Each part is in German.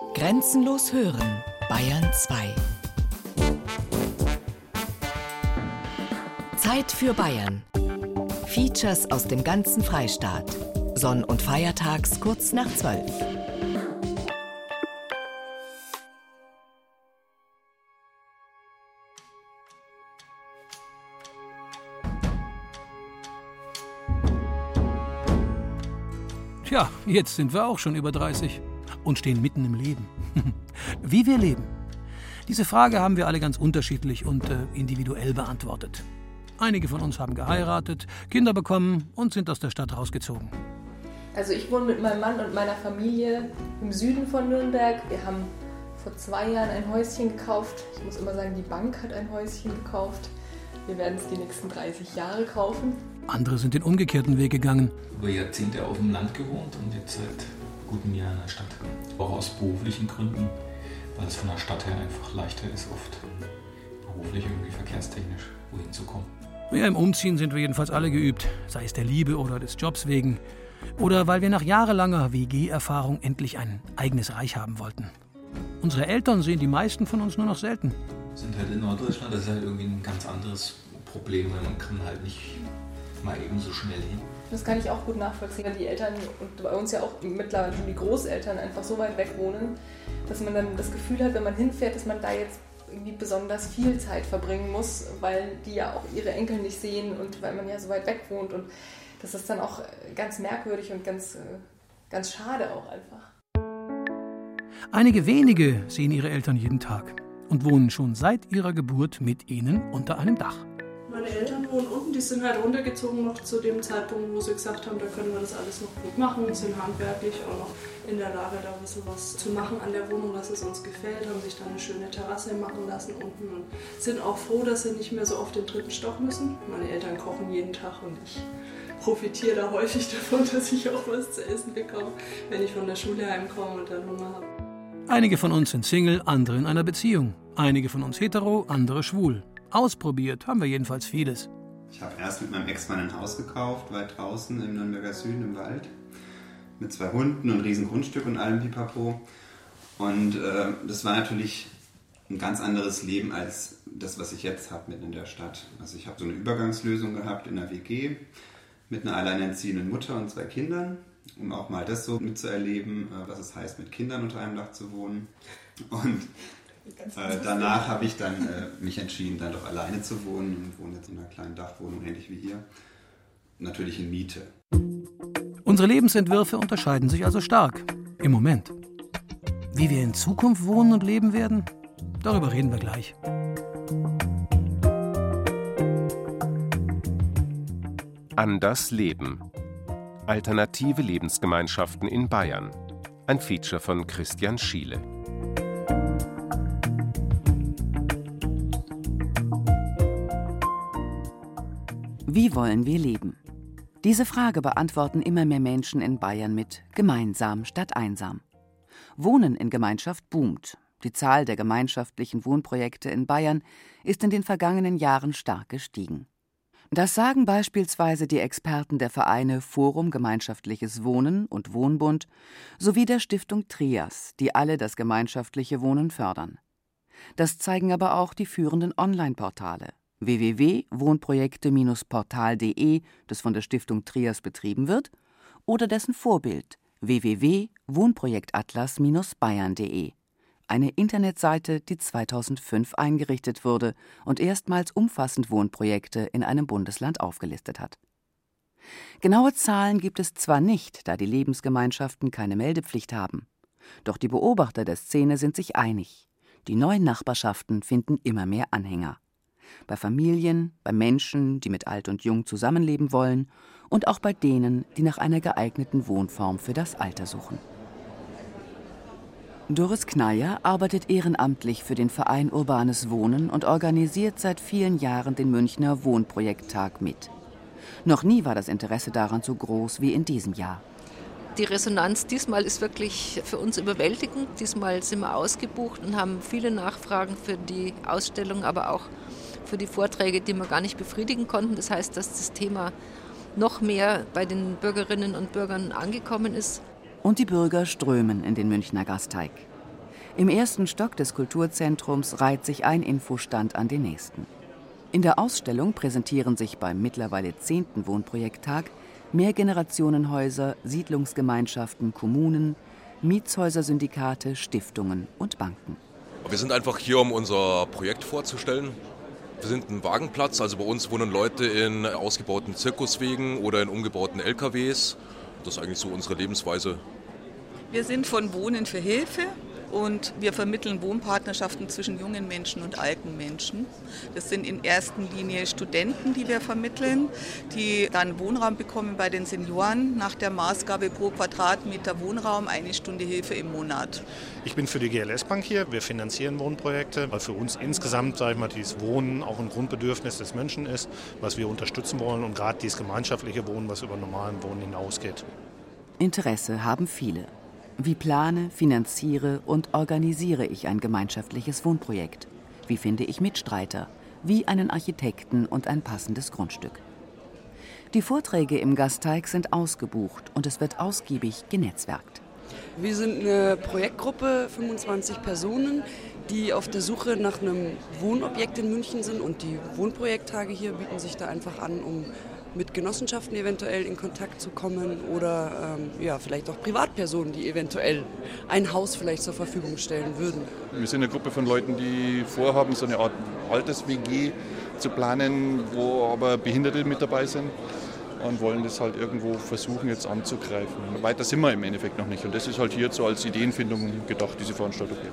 Grenzenlos hören, Bayern 2. Zeit für Bayern. Features aus dem ganzen Freistaat. Sonn- und Feiertags kurz nach 12. Tja, jetzt sind wir auch schon über 30 und stehen mitten im Leben. Wie wir leben. Diese Frage haben wir alle ganz unterschiedlich und äh, individuell beantwortet. Einige von uns haben geheiratet, Kinder bekommen und sind aus der Stadt rausgezogen. Also ich wohne mit meinem Mann und meiner Familie im Süden von Nürnberg. Wir haben vor zwei Jahren ein Häuschen gekauft. Ich muss immer sagen, die Bank hat ein Häuschen gekauft. Wir werden es die nächsten 30 Jahre kaufen. Andere sind den umgekehrten Weg gegangen. Über Jahrzehnte auf dem Land gewohnt und jetzt seit gutem Jahr in der Stadt. Auch aus beruflichen Gründen, weil es von der Stadt her einfach leichter ist, oft beruflich irgendwie verkehrstechnisch wohin zu kommen. Ja, im Umziehen sind wir jedenfalls alle geübt, sei es der Liebe oder des Jobs wegen. Oder weil wir nach jahrelanger WG-Erfahrung endlich ein eigenes Reich haben wollten. Unsere Eltern sehen die meisten von uns nur noch selten. Sind halt in Norddeutschland, das ist halt irgendwie ein ganz anderes Problem, weil man kann halt nicht mal eben so schnell hin. Das kann ich auch gut nachvollziehen, weil die Eltern und bei uns ja auch mittlerweile schon die Großeltern einfach so weit weg wohnen, dass man dann das Gefühl hat, wenn man hinfährt, dass man da jetzt irgendwie besonders viel Zeit verbringen muss, weil die ja auch ihre Enkel nicht sehen und weil man ja so weit weg wohnt. Und das ist dann auch ganz merkwürdig und ganz, ganz schade auch einfach. Einige wenige sehen ihre Eltern jeden Tag und wohnen schon seit ihrer Geburt mit ihnen unter einem Dach. Meine Eltern wohnen die sind halt runtergezogen noch zu dem Zeitpunkt, wo sie gesagt haben, da können wir das alles noch gut machen, sind handwerklich auch noch in der Lage, da ein bisschen was zu machen an der Wohnung, was es uns gefällt, haben sich da eine schöne Terrasse machen lassen unten und sind auch froh, dass sie nicht mehr so auf den dritten Stock müssen. Meine Eltern kochen jeden Tag und ich profitiere da häufig davon, dass ich auch was zu essen bekomme, wenn ich von der Schule heimkomme und dann Hunger habe. Einige von uns sind Single, andere in einer Beziehung. Einige von uns hetero, andere schwul. Ausprobiert haben wir jedenfalls vieles. Ich habe erst mit meinem Ex-Mann ein Haus gekauft, weit draußen im Nürnberger Süden im Wald. Mit zwei Hunden und riesen Grundstück und allem Pipapo. Und äh, das war natürlich ein ganz anderes Leben als das, was ich jetzt habe mitten in der Stadt. Also ich habe so eine Übergangslösung gehabt in der WG mit einer alleinerziehenden Mutter und zwei Kindern, um auch mal das so mitzuerleben, äh, was es heißt, mit Kindern unter einem Dach zu wohnen. Und äh, danach habe ich dann äh, mich entschieden, dann doch alleine zu wohnen und wohne jetzt in einer kleinen Dachwohnung, ähnlich wie hier. Natürlich in Miete. Unsere Lebensentwürfe unterscheiden sich also stark. Im Moment. Wie wir in Zukunft wohnen und leben werden, darüber reden wir gleich. Anders Leben. Alternative Lebensgemeinschaften in Bayern. Ein Feature von Christian Schiele. Wie wollen wir leben? Diese Frage beantworten immer mehr Menschen in Bayern mit gemeinsam statt einsam. Wohnen in Gemeinschaft boomt. Die Zahl der gemeinschaftlichen Wohnprojekte in Bayern ist in den vergangenen Jahren stark gestiegen. Das sagen beispielsweise die Experten der Vereine Forum Gemeinschaftliches Wohnen und Wohnbund sowie der Stiftung Trias, die alle das gemeinschaftliche Wohnen fördern. Das zeigen aber auch die führenden Online-Portale www.wohnprojekte-portal.de, das von der Stiftung Trias betrieben wird, oder dessen Vorbild www.wohnprojektatlas-bayern.de, eine Internetseite, die 2005 eingerichtet wurde und erstmals umfassend Wohnprojekte in einem Bundesland aufgelistet hat. Genaue Zahlen gibt es zwar nicht, da die Lebensgemeinschaften keine Meldepflicht haben. Doch die Beobachter der Szene sind sich einig. Die neuen Nachbarschaften finden immer mehr Anhänger bei Familien, bei Menschen, die mit alt und jung zusammenleben wollen und auch bei denen, die nach einer geeigneten Wohnform für das Alter suchen. Doris Kneyer arbeitet ehrenamtlich für den Verein Urbanes Wohnen und organisiert seit vielen Jahren den Münchner Wohnprojekttag mit. Noch nie war das Interesse daran so groß wie in diesem Jahr. Die Resonanz diesmal ist wirklich für uns überwältigend. Diesmal sind wir ausgebucht und haben viele Nachfragen für die Ausstellung, aber auch für die Vorträge, die wir gar nicht befriedigen konnten. Das heißt, dass das Thema noch mehr bei den Bürgerinnen und Bürgern angekommen ist. Und die Bürger strömen in den Münchner Gasteig. Im ersten Stock des Kulturzentrums reiht sich ein Infostand an den nächsten. In der Ausstellung präsentieren sich beim mittlerweile zehnten Wohnprojekttag Mehrgenerationenhäuser, Siedlungsgemeinschaften, Kommunen, Mietshäuser-Syndikate, Stiftungen und Banken. Wir sind einfach hier, um unser Projekt vorzustellen. Wir sind ein Wagenplatz, also bei uns wohnen Leute in ausgebauten Zirkuswegen oder in umgebauten LKWs. Das ist eigentlich so unsere Lebensweise. Wir sind von Wohnen für Hilfe und wir vermitteln Wohnpartnerschaften zwischen jungen Menschen und alten Menschen. Das sind in erster Linie Studenten, die wir vermitteln, die dann Wohnraum bekommen bei den Senioren nach der Maßgabe pro Quadratmeter Wohnraum eine Stunde Hilfe im Monat. Ich bin für die GLS Bank hier. Wir finanzieren Wohnprojekte, weil für uns insgesamt, sage ich mal, dieses Wohnen auch ein Grundbedürfnis des Menschen ist, was wir unterstützen wollen und gerade dieses gemeinschaftliche Wohnen, was über normalen Wohnen hinausgeht. Interesse haben viele. Wie plane, finanziere und organisiere ich ein gemeinschaftliches Wohnprojekt? Wie finde ich Mitstreiter? Wie einen Architekten und ein passendes Grundstück? Die Vorträge im Gasteig sind ausgebucht und es wird ausgiebig genetzwerkt. Wir sind eine Projektgruppe, 25 Personen, die auf der Suche nach einem Wohnobjekt in München sind und die Wohnprojekttage hier bieten sich da einfach an, um mit Genossenschaften eventuell in Kontakt zu kommen oder ähm, ja, vielleicht auch Privatpersonen, die eventuell ein Haus vielleicht zur Verfügung stellen würden. Wir sind eine Gruppe von Leuten, die vorhaben, so eine Art Alters-WG zu planen, wo aber Behinderte mit dabei sind und wollen das halt irgendwo versuchen jetzt anzugreifen. Weiter sind wir im Endeffekt noch nicht und das ist halt hier so als Ideenfindung gedacht, diese Veranstaltung hier.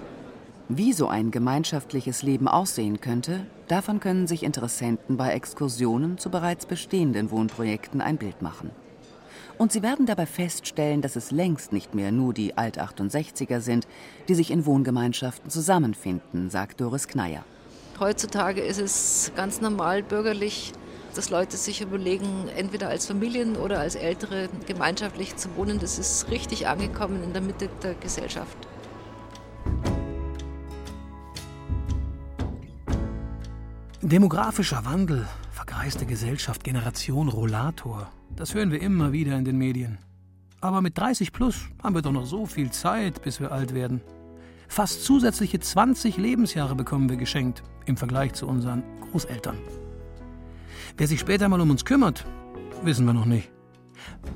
Wie so ein gemeinschaftliches Leben aussehen könnte, davon können sich Interessenten bei Exkursionen zu bereits bestehenden Wohnprojekten ein Bild machen. Und sie werden dabei feststellen, dass es längst nicht mehr nur die Alt-68er sind, die sich in Wohngemeinschaften zusammenfinden, sagt Doris Kneier. Heutzutage ist es ganz normal bürgerlich, dass Leute sich überlegen, entweder als Familien oder als Ältere gemeinschaftlich zu wohnen. Das ist richtig angekommen in der Mitte der Gesellschaft. Demografischer Wandel, vergreiste Gesellschaft, Generation Rollator. Das hören wir immer wieder in den Medien. Aber mit 30 plus haben wir doch noch so viel Zeit, bis wir alt werden. Fast zusätzliche 20 Lebensjahre bekommen wir geschenkt im Vergleich zu unseren Großeltern. Wer sich später mal um uns kümmert, wissen wir noch nicht.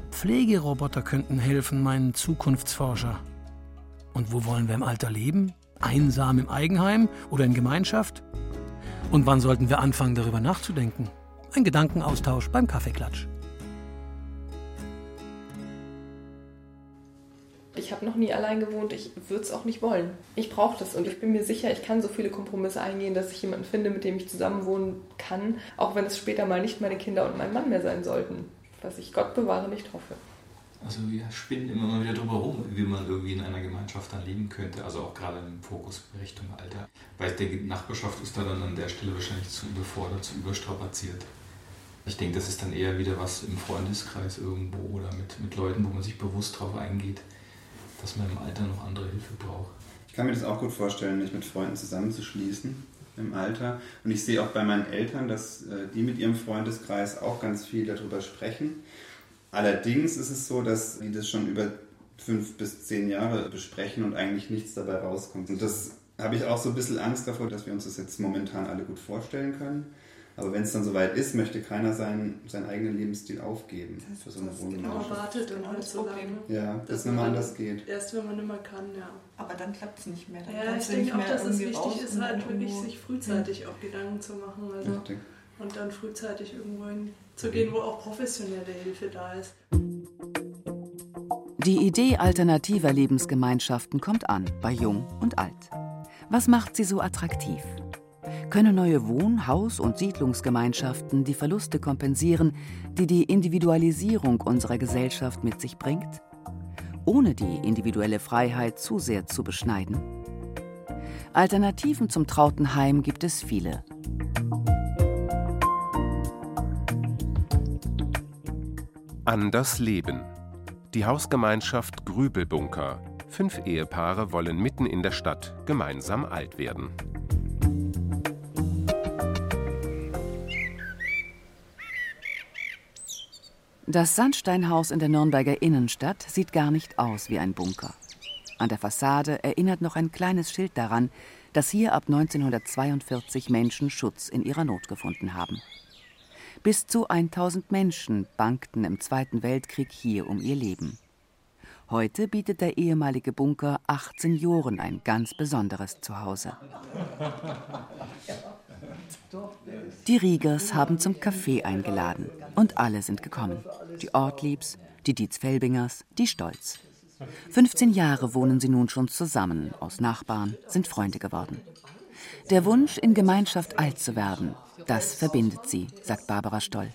Pflegeroboter könnten helfen, meinen Zukunftsforscher. Und wo wollen wir im Alter leben? Einsam im Eigenheim oder in Gemeinschaft? Und wann sollten wir anfangen, darüber nachzudenken? Ein Gedankenaustausch beim Kaffeeklatsch. Ich habe noch nie allein gewohnt, ich würde es auch nicht wollen. Ich brauche das und ich bin mir sicher, ich kann so viele Kompromisse eingehen, dass ich jemanden finde, mit dem ich zusammenwohnen kann, auch wenn es später mal nicht meine Kinder und mein Mann mehr sein sollten, was ich Gott bewahre nicht hoffe. Also wir spinnen immer mal wieder drüber rum, wie man irgendwie in einer Gemeinschaft dann leben könnte, also auch gerade im Fokus Richtung Alter. Weil die Nachbarschaft ist da dann an der Stelle wahrscheinlich zu überfordert, zu überstrapaziert. Ich denke, das ist dann eher wieder was im Freundeskreis irgendwo oder mit, mit Leuten, wo man sich bewusst darauf eingeht, dass man im Alter noch andere Hilfe braucht. Ich kann mir das auch gut vorstellen, mich mit Freunden zusammenzuschließen im Alter. Und ich sehe auch bei meinen Eltern, dass äh, die mit ihrem Freundeskreis auch ganz viel darüber sprechen. Allerdings ist es so, dass die das schon über fünf bis zehn Jahre besprechen und eigentlich nichts dabei rauskommt. Und das habe ich auch so ein bisschen Angst davor, dass wir uns das jetzt momentan alle gut vorstellen können. Aber wenn es dann soweit ist, möchte keiner seinen, seinen eigenen Lebensstil aufgeben das für so eine Wohngemeinschaft. Genau, wartet und halt so lange. Ja, dass das nicht mehr anders geht. Erst wenn man nicht mehr kann, ja. Aber dann klappt es nicht mehr. Dann ja, ich denke auch, dass es wichtig ist, halt wirklich sich frühzeitig ja. auch Gedanken zu machen. Also Richtig. und dann frühzeitig irgendwo hinzugehen, wo auch professionelle Hilfe da ist. Die Idee alternativer Lebensgemeinschaften kommt an bei Jung und Alt. Was macht sie so attraktiv? Können neue Wohn-, Haus- und Siedlungsgemeinschaften die Verluste kompensieren, die die Individualisierung unserer Gesellschaft mit sich bringt? Ohne die individuelle Freiheit zu sehr zu beschneiden? Alternativen zum trauten Heim gibt es viele. An das Leben. Die Hausgemeinschaft Grübelbunker. Fünf Ehepaare wollen mitten in der Stadt gemeinsam alt werden. Das Sandsteinhaus in der Nürnberger Innenstadt sieht gar nicht aus wie ein Bunker. An der Fassade erinnert noch ein kleines Schild daran, dass hier ab 1942 Menschen Schutz in ihrer Not gefunden haben. Bis zu 1000 Menschen bangten im Zweiten Weltkrieg hier um ihr Leben. Heute bietet der ehemalige Bunker acht Senioren ein ganz besonderes Zuhause. Die Riegers haben zum Kaffee eingeladen und alle sind gekommen. Die Ortliebs, die Dietz Felbingers, die Stolz. 15 Jahre wohnen sie nun schon zusammen, aus Nachbarn, sind Freunde geworden. Der Wunsch, in Gemeinschaft alt zu werden, das verbindet sie, sagt Barbara Stoll.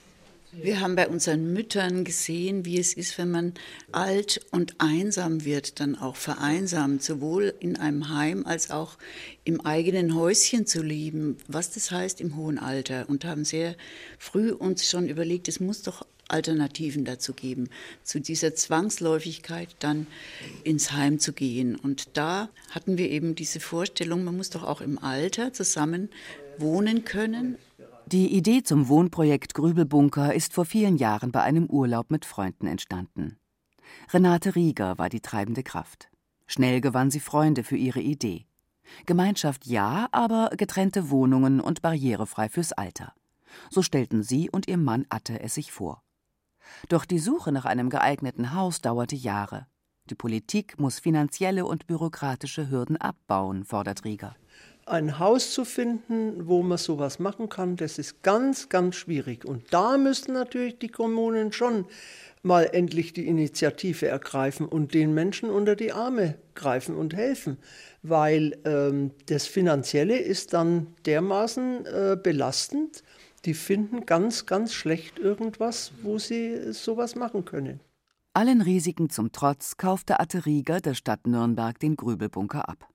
Wir haben bei unseren Müttern gesehen, wie es ist, wenn man alt und einsam wird, dann auch vereinsamt, sowohl in einem Heim als auch im eigenen Häuschen zu leben, was das heißt im hohen Alter. Und haben sehr früh uns schon überlegt, es muss doch Alternativen dazu geben, zu dieser Zwangsläufigkeit dann ins Heim zu gehen. Und da hatten wir eben diese Vorstellung, man muss doch auch im Alter zusammen wohnen können. Die Idee zum Wohnprojekt Grübelbunker ist vor vielen Jahren bei einem Urlaub mit Freunden entstanden. Renate Rieger war die treibende Kraft. Schnell gewann sie Freunde für ihre Idee. Gemeinschaft ja, aber getrennte Wohnungen und barrierefrei fürs Alter. So stellten sie und ihr Mann Atte es sich vor. Doch die Suche nach einem geeigneten Haus dauerte Jahre. Die Politik muss finanzielle und bürokratische Hürden abbauen, fordert Rieger. Ein Haus zu finden, wo man sowas machen kann, das ist ganz, ganz schwierig. Und da müssten natürlich die Kommunen schon mal endlich die Initiative ergreifen und den Menschen unter die Arme greifen und helfen, weil ähm, das Finanzielle ist dann dermaßen äh, belastend, die finden ganz, ganz schlecht irgendwas, wo sie sowas machen können. Allen Risiken zum Trotz kaufte Atte Rieger der Stadt Nürnberg den Grübelbunker ab.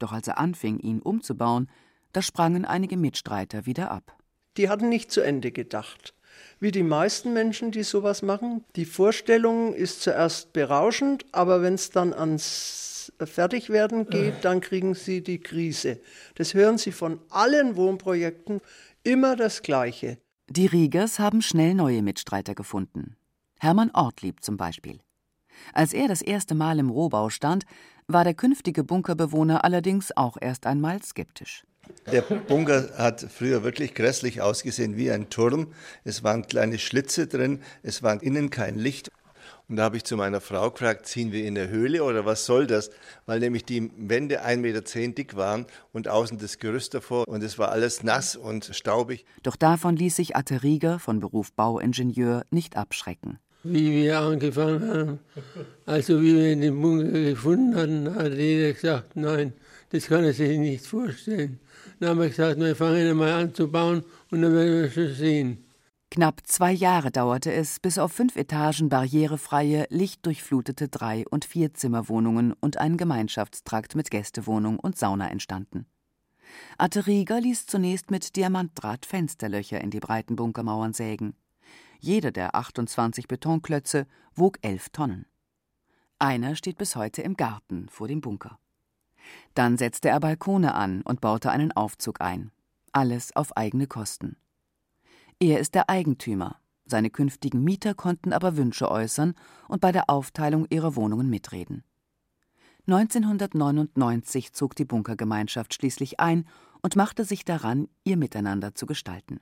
Doch als er anfing, ihn umzubauen, da sprangen einige Mitstreiter wieder ab. Die hatten nicht zu Ende gedacht. Wie die meisten Menschen, die sowas machen, die Vorstellung ist zuerst berauschend, aber wenn es dann ans Fertigwerden geht, dann kriegen sie die Krise. Das hören sie von allen Wohnprojekten Immer das Gleiche. Die Riegers haben schnell neue Mitstreiter gefunden. Hermann Ortlieb zum Beispiel. Als er das erste Mal im Rohbau stand, war der künftige Bunkerbewohner allerdings auch erst einmal skeptisch. Der Bunker hat früher wirklich grässlich ausgesehen wie ein Turm. Es waren kleine Schlitze drin, es war innen kein Licht. Und da habe ich zu meiner Frau gefragt, ziehen wir in der Höhle oder was soll das? Weil nämlich die Wände 1,10 Meter dick waren und außen das Gerüst davor und es war alles nass und staubig. Doch davon ließ sich Atte Rieger von Beruf Bauingenieur nicht abschrecken. Wie wir angefangen haben, also wie wir den Bunker gefunden hatten, hat jeder gesagt, nein, das kann er sich nicht vorstellen. Dann haben wir gesagt, wir fangen mal an zu bauen und dann werden wir schon sehen. Knapp zwei Jahre dauerte es, bis auf fünf Etagen barrierefreie, lichtdurchflutete Drei- und Vierzimmerwohnungen und ein Gemeinschaftstrakt mit Gästewohnung und Sauna entstanden. Atte Rieger ließ zunächst mit Diamantdraht Fensterlöcher in die breiten Bunkermauern sägen. Jeder der 28 Betonklötze wog elf Tonnen. Einer steht bis heute im Garten vor dem Bunker. Dann setzte er Balkone an und baute einen Aufzug ein. Alles auf eigene Kosten. Er ist der Eigentümer. Seine künftigen Mieter konnten aber Wünsche äußern und bei der Aufteilung ihrer Wohnungen mitreden. 1999 zog die Bunkergemeinschaft schließlich ein und machte sich daran, ihr Miteinander zu gestalten.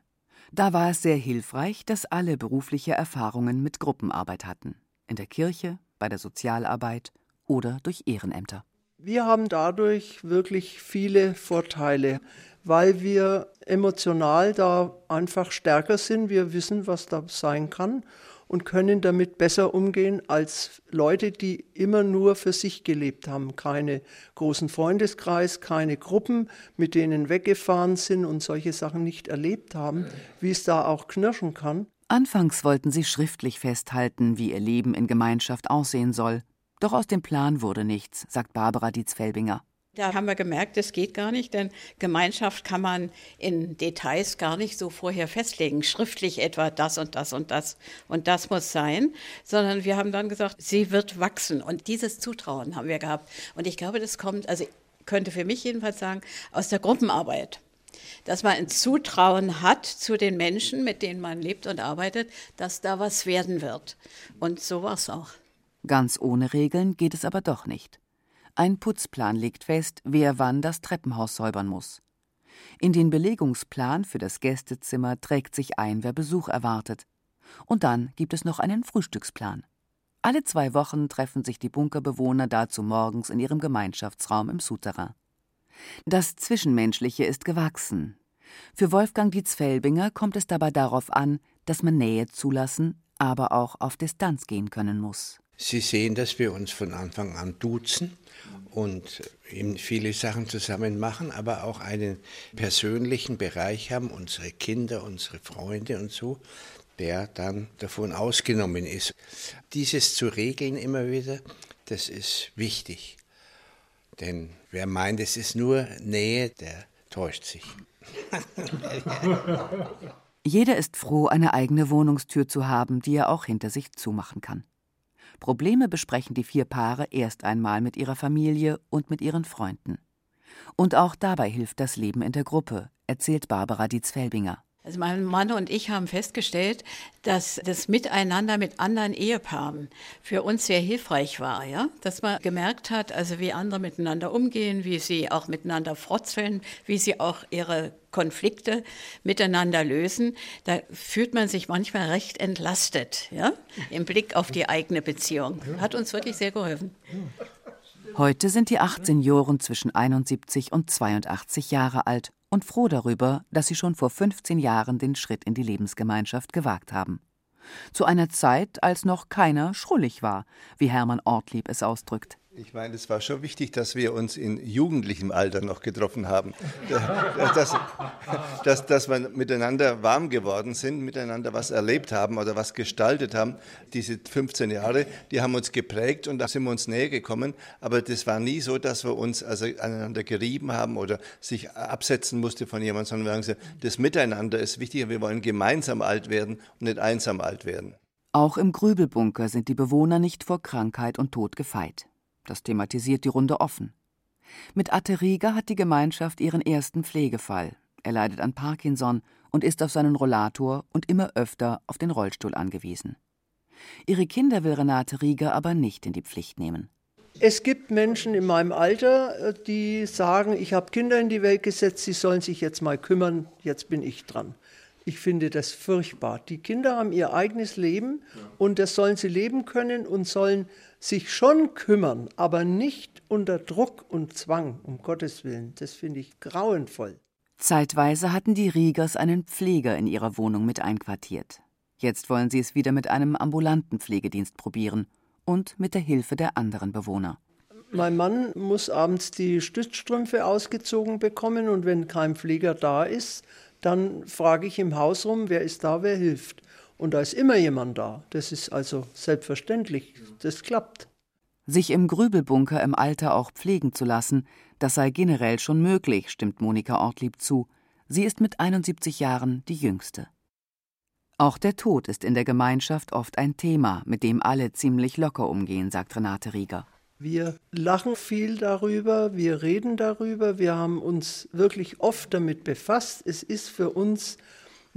Da war es sehr hilfreich, dass alle berufliche Erfahrungen mit Gruppenarbeit hatten. In der Kirche, bei der Sozialarbeit oder durch Ehrenämter. Wir haben dadurch wirklich viele Vorteile weil wir emotional da einfach stärker sind. Wir wissen, was da sein kann und können damit besser umgehen als Leute, die immer nur für sich gelebt haben. Keine großen Freundeskreis, keine Gruppen, mit denen weggefahren sind und solche Sachen nicht erlebt haben, wie es da auch knirschen kann. Anfangs wollten sie schriftlich festhalten, wie ihr Leben in Gemeinschaft aussehen soll. Doch aus dem Plan wurde nichts, sagt Barbara Dietz-Felbinger. Da haben wir gemerkt, das geht gar nicht, denn Gemeinschaft kann man in Details gar nicht so vorher festlegen, schriftlich etwa das und das und das und das muss sein, sondern wir haben dann gesagt, sie wird wachsen und dieses Zutrauen haben wir gehabt. Und ich glaube, das kommt, also könnte für mich jedenfalls sagen, aus der Gruppenarbeit dass man ein Zutrauen hat zu den Menschen, mit denen man lebt und arbeitet, dass da was werden wird. Und so war es auch. Ganz ohne Regeln geht es aber doch nicht. Ein Putzplan legt fest, wer wann das Treppenhaus säubern muss. In den Belegungsplan für das Gästezimmer trägt sich ein, wer Besuch erwartet. Und dann gibt es noch einen Frühstücksplan. Alle zwei Wochen treffen sich die Bunkerbewohner dazu morgens in ihrem Gemeinschaftsraum im Souterrain. Das Zwischenmenschliche ist gewachsen. Für Wolfgang Dietz-Felbinger kommt es dabei darauf an, dass man Nähe zulassen, aber auch auf Distanz gehen können muss. Sie sehen, dass wir uns von Anfang an duzen und viele Sachen zusammen machen, aber auch einen persönlichen Bereich haben, unsere Kinder, unsere Freunde und so, der dann davon ausgenommen ist. Dieses zu regeln immer wieder, das ist wichtig. Denn wer meint, es ist nur Nähe, der täuscht sich. Jeder ist froh, eine eigene Wohnungstür zu haben, die er auch hinter sich zumachen kann. Probleme besprechen die vier Paare erst einmal mit ihrer Familie und mit ihren Freunden. Und auch dabei hilft das Leben in der Gruppe, erzählt Barbara Dietz-Felbinger. Also mein Mann und ich haben festgestellt, dass das Miteinander mit anderen Ehepaaren für uns sehr hilfreich war, ja, dass man gemerkt hat, also wie andere miteinander umgehen, wie sie auch miteinander frotzeln, wie sie auch ihre Konflikte miteinander lösen. Da fühlt man sich manchmal recht entlastet, ja, im Blick auf die eigene Beziehung. Hat uns wirklich sehr geholfen. Heute sind die acht Senioren zwischen 71 und 82 Jahre alt und froh darüber, dass sie schon vor 15 Jahren den Schritt in die Lebensgemeinschaft gewagt haben. Zu einer Zeit, als noch keiner schrullig war, wie Hermann Ortlieb es ausdrückt. Ich meine, es war schon wichtig, dass wir uns in jugendlichem Alter noch getroffen haben. dass, dass, dass wir miteinander warm geworden sind, miteinander was erlebt haben oder was gestaltet haben. Diese 15 Jahre, die haben uns geprägt und da sind wir uns näher gekommen. Aber das war nie so, dass wir uns also aneinander gerieben haben oder sich absetzen musste von jemandem, sondern wir haben gesagt, das Miteinander ist wichtiger. Wir wollen gemeinsam alt werden und nicht einsam alt werden. Auch im Grübelbunker sind die Bewohner nicht vor Krankheit und Tod gefeit. Das thematisiert die Runde offen. Mit Atte Rieger hat die Gemeinschaft ihren ersten Pflegefall. Er leidet an Parkinson und ist auf seinen Rollator und immer öfter auf den Rollstuhl angewiesen. Ihre Kinder will Renate Rieger aber nicht in die Pflicht nehmen. Es gibt Menschen in meinem Alter, die sagen, ich habe Kinder in die Welt gesetzt, sie sollen sich jetzt mal kümmern, jetzt bin ich dran. Ich finde das furchtbar. Die Kinder haben ihr eigenes Leben und das sollen sie leben können und sollen sich schon kümmern, aber nicht unter Druck und Zwang, um Gottes Willen. Das finde ich grauenvoll. Zeitweise hatten die Riegers einen Pfleger in ihrer Wohnung mit einquartiert. Jetzt wollen sie es wieder mit einem ambulanten Pflegedienst probieren und mit der Hilfe der anderen Bewohner. Mein Mann muss abends die Stützstrümpfe ausgezogen bekommen und wenn kein Pfleger da ist, dann frage ich im Haus rum, wer ist da, wer hilft. Und da ist immer jemand da. Das ist also selbstverständlich. Das klappt. Sich im Grübelbunker im Alter auch pflegen zu lassen, das sei generell schon möglich, stimmt Monika Ortlieb zu. Sie ist mit 71 Jahren die jüngste. Auch der Tod ist in der Gemeinschaft oft ein Thema, mit dem alle ziemlich locker umgehen, sagt Renate Rieger. Wir lachen viel darüber, wir reden darüber, wir haben uns wirklich oft damit befasst. Es ist für uns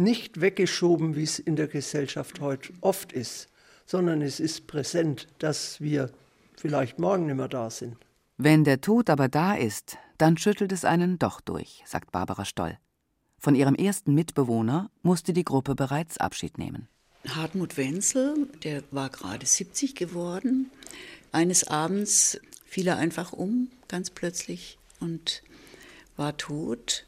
nicht weggeschoben, wie es in der Gesellschaft heute oft ist, sondern es ist präsent, dass wir vielleicht morgen nicht mehr da sind. Wenn der Tod aber da ist, dann schüttelt es einen doch durch, sagt Barbara Stoll. Von ihrem ersten Mitbewohner musste die Gruppe bereits Abschied nehmen. Hartmut Wenzel, der war gerade 70 geworden. Eines Abends fiel er einfach um, ganz plötzlich, und war tot.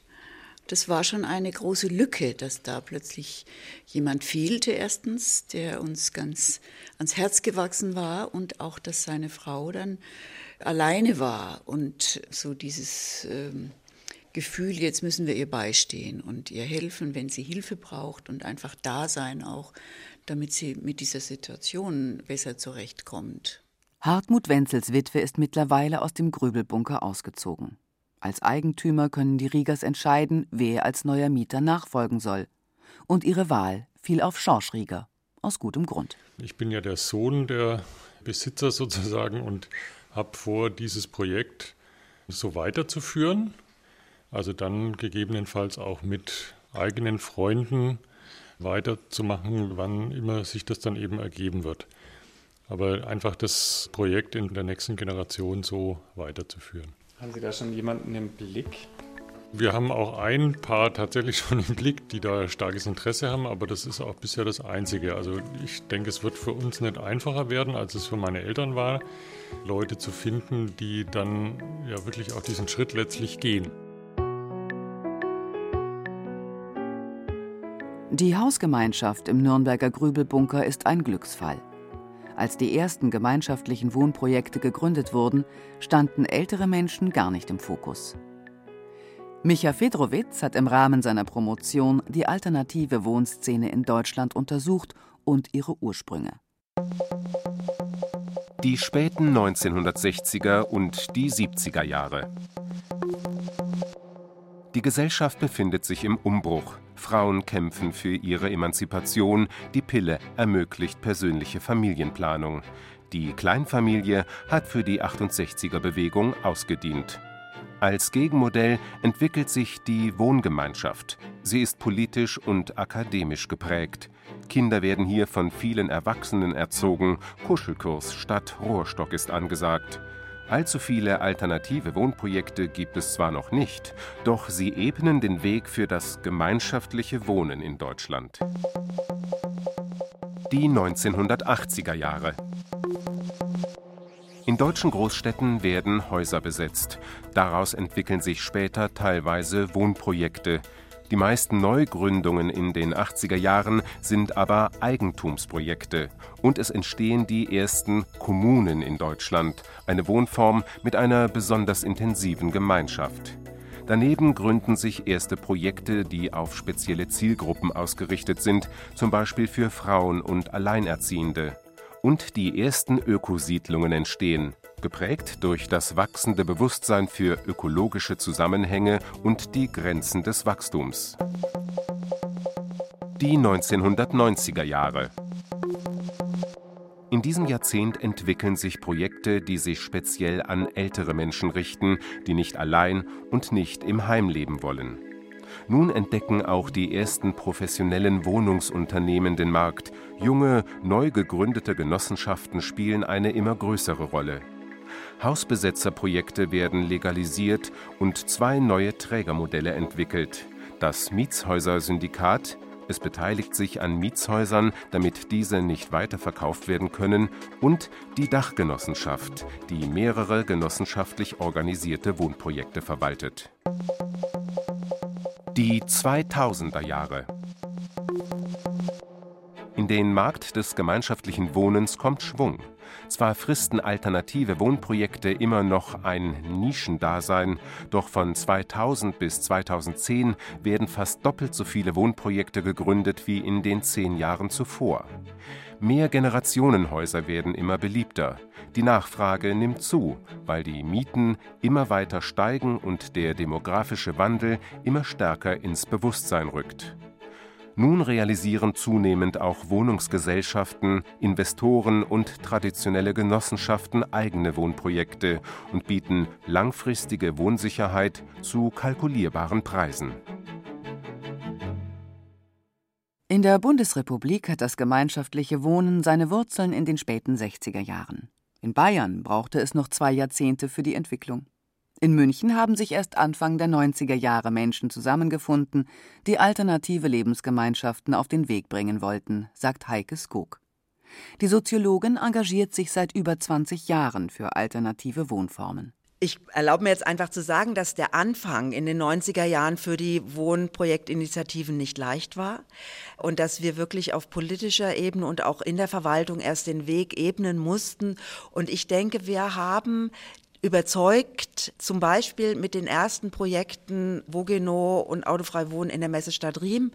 Das war schon eine große Lücke, dass da plötzlich jemand fehlte, erstens, der uns ganz ans Herz gewachsen war und auch, dass seine Frau dann alleine war und so dieses ähm, Gefühl, jetzt müssen wir ihr beistehen und ihr helfen, wenn sie Hilfe braucht und einfach da sein auch, damit sie mit dieser Situation besser zurechtkommt. Hartmut Wenzels Witwe ist mittlerweile aus dem Grübelbunker ausgezogen. Als Eigentümer können die Riegers entscheiden, wer als neuer Mieter nachfolgen soll. Und ihre Wahl fiel auf Schorsch Rieger. Aus gutem Grund. Ich bin ja der Sohn der Besitzer sozusagen und habe vor, dieses Projekt so weiterzuführen. Also dann gegebenenfalls auch mit eigenen Freunden weiterzumachen, wann immer sich das dann eben ergeben wird. aber einfach das Projekt in der nächsten Generation so weiterzuführen. Haben Sie da schon jemanden im Blick? Wir haben auch ein paar tatsächlich schon im Blick, die da starkes Interesse haben, aber das ist auch bisher das Einzige. Also ich denke, es wird für uns nicht einfacher werden, als es für meine Eltern war, Leute zu finden, die dann ja wirklich auch diesen Schritt letztlich gehen. Die Hausgemeinschaft im Nürnberger Grübelbunker ist ein Glücksfall. Als die ersten gemeinschaftlichen Wohnprojekte gegründet wurden, standen ältere Menschen gar nicht im Fokus. Micha Fedrowitz hat im Rahmen seiner Promotion die alternative Wohnszene in Deutschland untersucht und ihre Ursprünge. Die späten 1960er und die 70er Jahre. Die Gesellschaft befindet sich im Umbruch. Frauen kämpfen für ihre Emanzipation. Die Pille ermöglicht persönliche Familienplanung. Die Kleinfamilie hat für die 68er Bewegung ausgedient. Als Gegenmodell entwickelt sich die Wohngemeinschaft. Sie ist politisch und akademisch geprägt. Kinder werden hier von vielen Erwachsenen erzogen. Kuschelkurs statt Rohrstock ist angesagt. Allzu viele alternative Wohnprojekte gibt es zwar noch nicht, doch sie ebnen den Weg für das gemeinschaftliche Wohnen in Deutschland. Die 1980er Jahre. In deutschen Großstädten werden Häuser besetzt. Daraus entwickeln sich später teilweise Wohnprojekte. Die meisten Neugründungen in den 80er Jahren sind aber Eigentumsprojekte. Und es entstehen die ersten Kommunen in Deutschland, eine Wohnform mit einer besonders intensiven Gemeinschaft. Daneben gründen sich erste Projekte, die auf spezielle Zielgruppen ausgerichtet sind, zum Beispiel für Frauen und Alleinerziehende und die ersten Ökosiedlungen entstehen, geprägt durch das wachsende Bewusstsein für ökologische Zusammenhänge und die Grenzen des Wachstums. Die 1990er Jahre. In diesem Jahrzehnt entwickeln sich Projekte, die sich speziell an ältere Menschen richten, die nicht allein und nicht im Heim leben wollen. Nun entdecken auch die ersten professionellen Wohnungsunternehmen den Markt. Junge, neu gegründete Genossenschaften spielen eine immer größere Rolle. Hausbesetzerprojekte werden legalisiert und zwei neue Trägermodelle entwickelt. Das Mietshäuser-Syndikat es beteiligt sich an Mietshäusern, damit diese nicht weiterverkauft werden können, und die Dachgenossenschaft, die mehrere genossenschaftlich organisierte Wohnprojekte verwaltet. Die 2000er Jahre. In den Markt des gemeinschaftlichen Wohnens kommt Schwung. Zwar fristen alternative Wohnprojekte immer noch ein Nischendasein, doch von 2000 bis 2010 werden fast doppelt so viele Wohnprojekte gegründet wie in den zehn Jahren zuvor. Mehrgenerationenhäuser werden immer beliebter. Die Nachfrage nimmt zu, weil die Mieten immer weiter steigen und der demografische Wandel immer stärker ins Bewusstsein rückt. Nun realisieren zunehmend auch Wohnungsgesellschaften, Investoren und traditionelle Genossenschaften eigene Wohnprojekte und bieten langfristige Wohnsicherheit zu kalkulierbaren Preisen. In der Bundesrepublik hat das gemeinschaftliche Wohnen seine Wurzeln in den späten 60er Jahren. In Bayern brauchte es noch zwei Jahrzehnte für die Entwicklung. In München haben sich erst Anfang der 90er Jahre Menschen zusammengefunden, die alternative Lebensgemeinschaften auf den Weg bringen wollten, sagt Heike Skog. Die Soziologin engagiert sich seit über 20 Jahren für alternative Wohnformen. Ich erlaube mir jetzt einfach zu sagen, dass der Anfang in den 90er Jahren für die Wohnprojektinitiativen nicht leicht war und dass wir wirklich auf politischer Ebene und auch in der Verwaltung erst den Weg ebnen mussten. Und ich denke, wir haben überzeugt, zum Beispiel mit den ersten Projekten Wogeno und Autofrei Wohnen in der Messestadt Riem,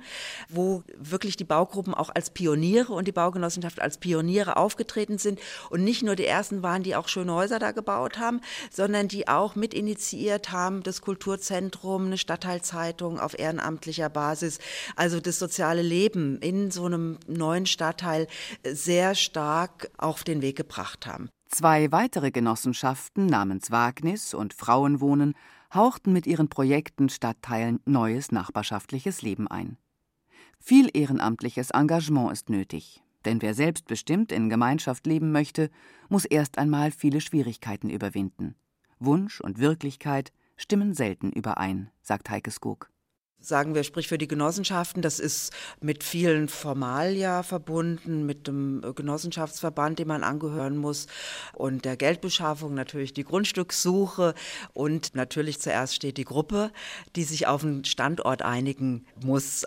wo wirklich die Baugruppen auch als Pioniere und die Baugenossenschaft als Pioniere aufgetreten sind und nicht nur die ersten waren, die auch schöne Häuser da gebaut haben, sondern die auch mit initiiert haben, das Kulturzentrum, eine Stadtteilzeitung auf ehrenamtlicher Basis, also das soziale Leben in so einem neuen Stadtteil sehr stark auf den Weg gebracht haben. Zwei weitere Genossenschaften namens Wagnis und Frauenwohnen hauchten mit ihren Projekten Stadtteilen neues nachbarschaftliches Leben ein. Viel ehrenamtliches Engagement ist nötig. Denn wer selbstbestimmt in Gemeinschaft leben möchte, muss erst einmal viele Schwierigkeiten überwinden. Wunsch und Wirklichkeit stimmen selten überein, sagt Heike Skog sagen wir, sprich für die Genossenschaften, das ist mit vielen Formalia verbunden, mit dem Genossenschaftsverband, dem man angehören muss und der Geldbeschaffung natürlich die Grundstückssuche und natürlich zuerst steht die Gruppe, die sich auf einen Standort einigen muss.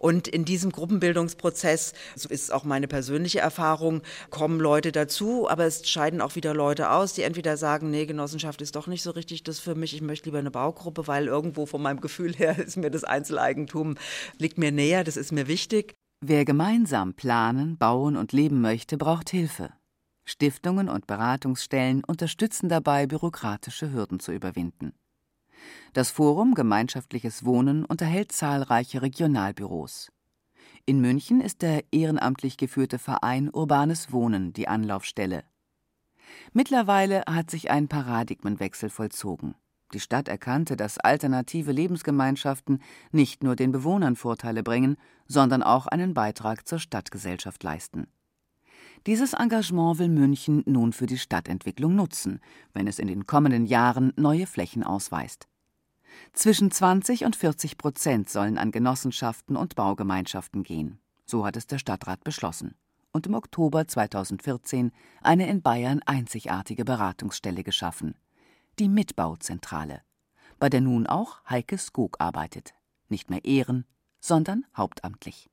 Und in diesem Gruppenbildungsprozess, so ist auch meine persönliche Erfahrung, kommen Leute dazu, aber es scheiden auch wieder Leute aus, die entweder sagen, nee, Genossenschaft ist doch nicht so richtig das für mich, ich möchte lieber eine Baugruppe, weil irgendwo von meinem Gefühl her ist mir das Einzeleigentum, liegt mir näher, das ist mir wichtig. Wer gemeinsam planen, bauen und leben möchte, braucht Hilfe. Stiftungen und Beratungsstellen unterstützen dabei, bürokratische Hürden zu überwinden. Das Forum Gemeinschaftliches Wohnen unterhält zahlreiche Regionalbüros. In München ist der ehrenamtlich geführte Verein Urbanes Wohnen die Anlaufstelle. Mittlerweile hat sich ein Paradigmenwechsel vollzogen. Die Stadt erkannte, dass alternative Lebensgemeinschaften nicht nur den Bewohnern Vorteile bringen, sondern auch einen Beitrag zur Stadtgesellschaft leisten. Dieses Engagement will München nun für die Stadtentwicklung nutzen, wenn es in den kommenden Jahren neue Flächen ausweist. Zwischen 20 und 40 Prozent sollen an Genossenschaften und Baugemeinschaften gehen. So hat es der Stadtrat beschlossen. Und im Oktober 2014 eine in Bayern einzigartige Beratungsstelle geschaffen. Die Mitbauzentrale, bei der nun auch Heike Skog arbeitet. Nicht mehr ehren, sondern hauptamtlich.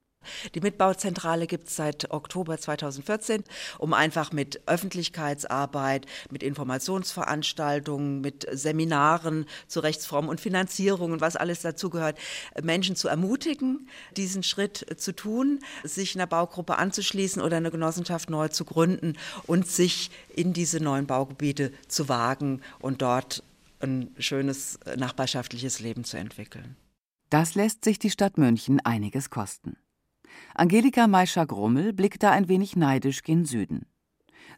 Die Mitbauzentrale gibt es seit Oktober 2014, um einfach mit Öffentlichkeitsarbeit, mit Informationsveranstaltungen, mit Seminaren zu Rechtsform und Finanzierung und was alles dazugehört, Menschen zu ermutigen, diesen Schritt zu tun, sich einer Baugruppe anzuschließen oder eine Genossenschaft neu zu gründen und sich in diese neuen Baugebiete zu wagen und dort ein schönes nachbarschaftliches Leben zu entwickeln. Das lässt sich die Stadt München einiges kosten. Angelika Meischer-Grummel blickt da ein wenig neidisch gen Süden.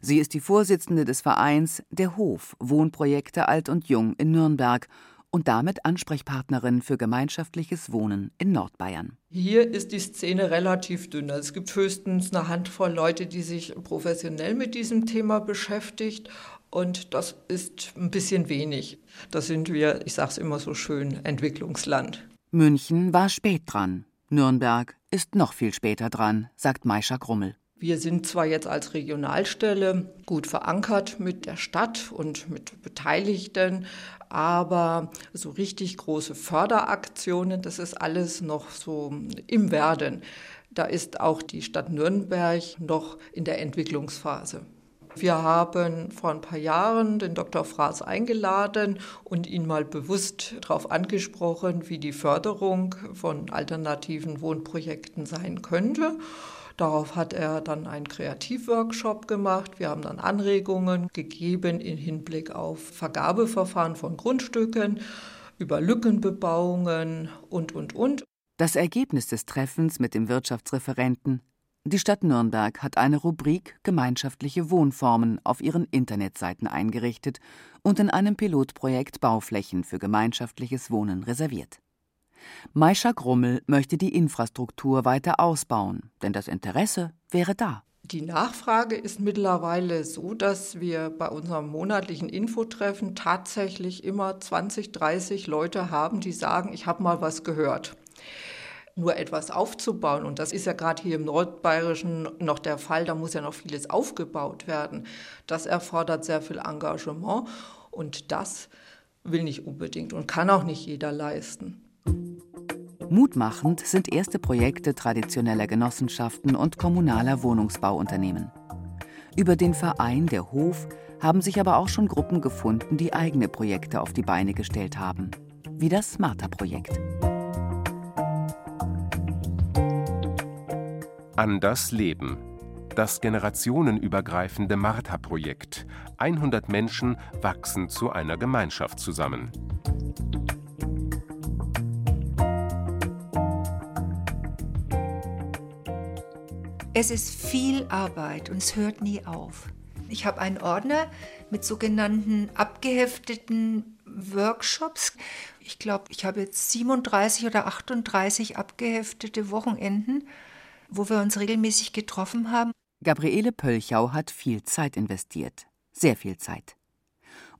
Sie ist die Vorsitzende des Vereins Der Hof Wohnprojekte Alt und Jung in Nürnberg und damit Ansprechpartnerin für gemeinschaftliches Wohnen in Nordbayern. Hier ist die Szene relativ dünn. Es gibt höchstens eine Handvoll Leute, die sich professionell mit diesem Thema beschäftigt. Und das ist ein bisschen wenig. Da sind wir, ich sage es immer so schön, Entwicklungsland. München war spät dran. Nürnberg ist noch viel später dran, sagt Maischa Grummel. Wir sind zwar jetzt als Regionalstelle gut verankert mit der Stadt und mit Beteiligten, aber so richtig große Förderaktionen, das ist alles noch so im Werden. Da ist auch die Stadt Nürnberg noch in der Entwicklungsphase. Wir haben vor ein paar Jahren den Dr. Fraß eingeladen und ihn mal bewusst darauf angesprochen, wie die Förderung von alternativen Wohnprojekten sein könnte. Darauf hat er dann einen Kreativworkshop gemacht. Wir haben dann Anregungen gegeben im Hinblick auf Vergabeverfahren von Grundstücken, über Lückenbebauungen und, und, und. Das Ergebnis des Treffens mit dem Wirtschaftsreferenten die Stadt Nürnberg hat eine Rubrik Gemeinschaftliche Wohnformen auf ihren Internetseiten eingerichtet und in einem Pilotprojekt Bauflächen für gemeinschaftliches Wohnen reserviert. Maischa Grummel möchte die Infrastruktur weiter ausbauen, denn das Interesse wäre da. Die Nachfrage ist mittlerweile so, dass wir bei unserem monatlichen Infotreffen tatsächlich immer 20, 30 Leute haben, die sagen, ich habe mal was gehört nur etwas aufzubauen. Und das ist ja gerade hier im Nordbayerischen noch der Fall. Da muss ja noch vieles aufgebaut werden. Das erfordert sehr viel Engagement und das will nicht unbedingt und kann auch nicht jeder leisten. Mutmachend sind erste Projekte traditioneller Genossenschaften und kommunaler Wohnungsbauunternehmen. Über den Verein Der Hof haben sich aber auch schon Gruppen gefunden, die eigene Projekte auf die Beine gestellt haben, wie das Smarter-Projekt. Anders Leben. Das generationenübergreifende Martha-Projekt. 100 Menschen wachsen zu einer Gemeinschaft zusammen. Es ist viel Arbeit und es hört nie auf. Ich habe einen Ordner mit sogenannten abgehefteten Workshops. Ich glaube, ich habe jetzt 37 oder 38 abgeheftete Wochenenden wo wir uns regelmäßig getroffen haben. Gabriele Pölchau hat viel Zeit investiert. Sehr viel Zeit.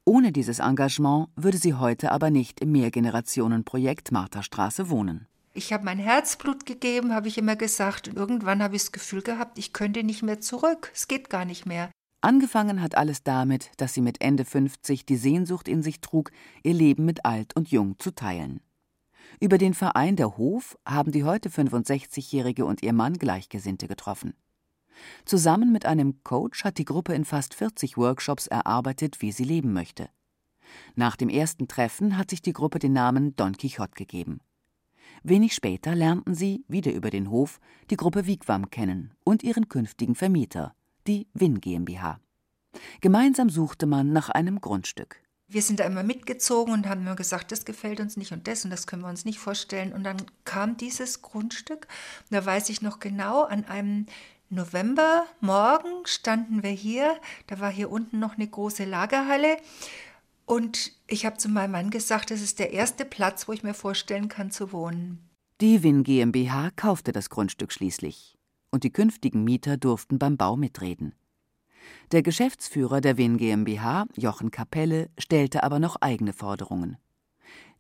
Ohne dieses Engagement würde sie heute aber nicht im Mehrgenerationenprojekt Marthastraße wohnen. Ich habe mein Herzblut gegeben, habe ich immer gesagt. Und irgendwann habe ich das Gefühl gehabt, ich könnte nicht mehr zurück. Es geht gar nicht mehr. Angefangen hat alles damit, dass sie mit Ende 50 die Sehnsucht in sich trug, ihr Leben mit alt und jung zu teilen. Über den Verein Der Hof haben die heute 65-Jährige und ihr Mann Gleichgesinnte getroffen. Zusammen mit einem Coach hat die Gruppe in fast 40 Workshops erarbeitet, wie sie leben möchte. Nach dem ersten Treffen hat sich die Gruppe den Namen Don Quixote gegeben. Wenig später lernten sie, wieder über den Hof, die Gruppe Wigwam kennen und ihren künftigen Vermieter, die Win GmbH. Gemeinsam suchte man nach einem Grundstück. Wir sind da immer mitgezogen und haben nur gesagt, das gefällt uns nicht und das und das können wir uns nicht vorstellen. Und dann kam dieses Grundstück. Da weiß ich noch genau, an einem Novembermorgen standen wir hier. Da war hier unten noch eine große Lagerhalle. Und ich habe zu meinem Mann gesagt, das ist der erste Platz, wo ich mir vorstellen kann zu wohnen. Die Win GmbH kaufte das Grundstück schließlich. Und die künftigen Mieter durften beim Bau mitreden. Der Geschäftsführer der Win GmbH, Jochen Kapelle, stellte aber noch eigene Forderungen.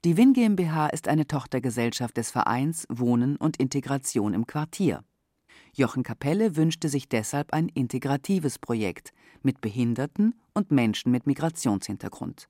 Die Win GmbH ist eine Tochtergesellschaft des Vereins Wohnen und Integration im Quartier. Jochen Kapelle wünschte sich deshalb ein integratives Projekt mit Behinderten und Menschen mit Migrationshintergrund.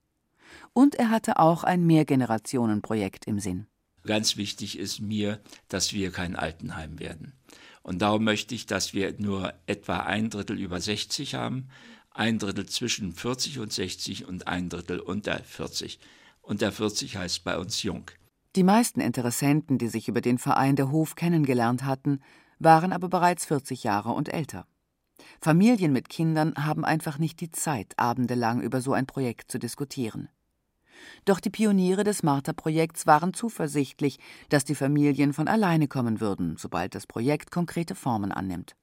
Und er hatte auch ein Mehrgenerationenprojekt im Sinn. Ganz wichtig ist mir, dass wir kein Altenheim werden. Und darum möchte ich, dass wir nur etwa ein Drittel über 60 haben, ein Drittel zwischen 40 und 60 und ein Drittel unter 40. Unter 40 heißt bei uns jung. Die meisten Interessenten, die sich über den Verein der Hof kennengelernt hatten, waren aber bereits 40 Jahre und älter. Familien mit Kindern haben einfach nicht die Zeit, abendelang über so ein Projekt zu diskutieren. Doch die Pioniere des Martha-Projekts waren zuversichtlich, dass die Familien von alleine kommen würden, sobald das Projekt konkrete Formen annimmt.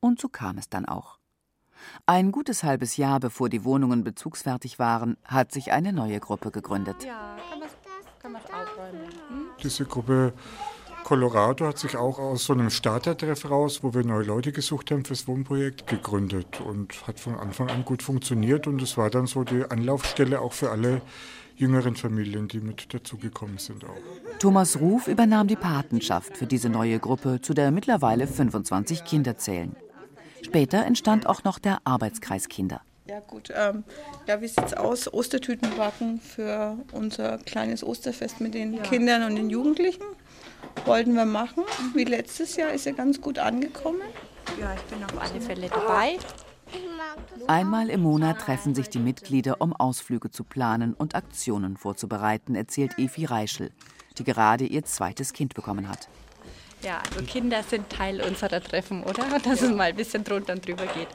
Und so kam es dann auch. Ein gutes halbes Jahr bevor die Wohnungen bezugsfertig waren, hat sich eine neue Gruppe gegründet. Ja, kann man aufräumen. Hm? Diese Gruppe Colorado hat sich auch aus so einem Startertreff raus, wo wir neue Leute gesucht haben fürs Wohnprojekt, gegründet und hat von Anfang an gut funktioniert und es war dann so die Anlaufstelle auch für alle jüngeren Familien, die mit dazugekommen sind auch. Thomas Ruf übernahm die Patenschaft für diese neue Gruppe, zu der mittlerweile 25 Kinder zählen. Später entstand auch noch der Arbeitskreis Kinder. Ja gut, ähm, ja, wie sieht's aus? Ostertüten backen für unser kleines Osterfest mit den ja. Kindern und den Jugendlichen. Wollten wir machen. Wie letztes Jahr ist er ganz gut angekommen. Ja, ich bin auf alle Fälle dabei. Einmal im Monat treffen sich die Mitglieder, um Ausflüge zu planen und Aktionen vorzubereiten, erzählt Evi Reischel, die gerade ihr zweites Kind bekommen hat. Ja, also Kinder sind Teil unserer Treffen, oder? Dass es mal ein bisschen drunter und drüber geht.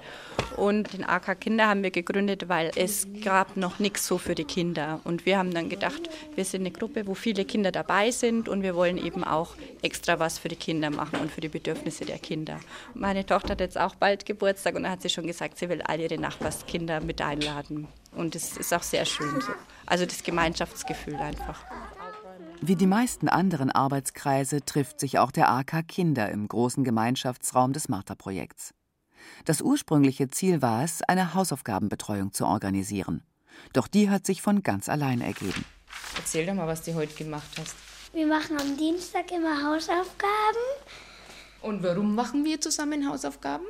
Und den AK Kinder haben wir gegründet, weil es gab noch nichts so für die Kinder. Und wir haben dann gedacht, wir sind eine Gruppe, wo viele Kinder dabei sind und wir wollen eben auch extra was für die Kinder machen und für die Bedürfnisse der Kinder. Meine Tochter hat jetzt auch bald Geburtstag und da hat sie schon gesagt, sie will all ihre Nachbarskinder mit einladen. Und es ist auch sehr schön so. Also das Gemeinschaftsgefühl einfach. Wie die meisten anderen Arbeitskreise trifft sich auch der AK Kinder im großen Gemeinschaftsraum des Martha-Projekts. Das ursprüngliche Ziel war es, eine Hausaufgabenbetreuung zu organisieren. Doch die hat sich von ganz allein ergeben. Erzähl doch mal, was du heute gemacht hast. Wir machen am Dienstag immer Hausaufgaben. Und warum machen wir zusammen Hausaufgaben?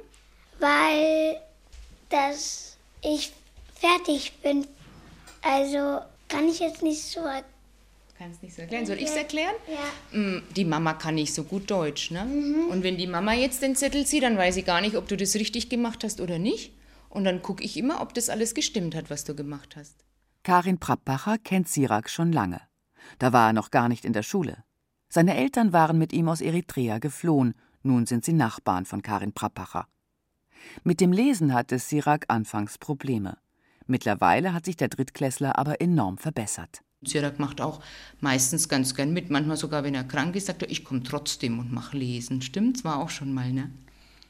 Weil dass ich fertig bin. Also kann ich jetzt nicht so erklären kann es nicht so erklären. Soll ich es erklären? Ja. Mm, die Mama kann nicht so gut Deutsch, ne? Mhm. Und wenn die Mama jetzt den Zettel zieht, dann weiß ich gar nicht, ob du das richtig gemacht hast oder nicht. Und dann gucke ich immer, ob das alles gestimmt hat, was du gemacht hast. Karin Prappacher kennt Sirak schon lange. Da war er noch gar nicht in der Schule. Seine Eltern waren mit ihm aus Eritrea geflohen. Nun sind sie Nachbarn von Karin Prappacher. Mit dem Lesen hatte Sirak anfangs Probleme. Mittlerweile hat sich der Drittklässler aber enorm verbessert. Sirak macht auch meistens ganz gern mit. Manchmal sogar, wenn er krank ist, sagt er, ich komme trotzdem und mache Lesen. Stimmt's? War auch schon mal, ne?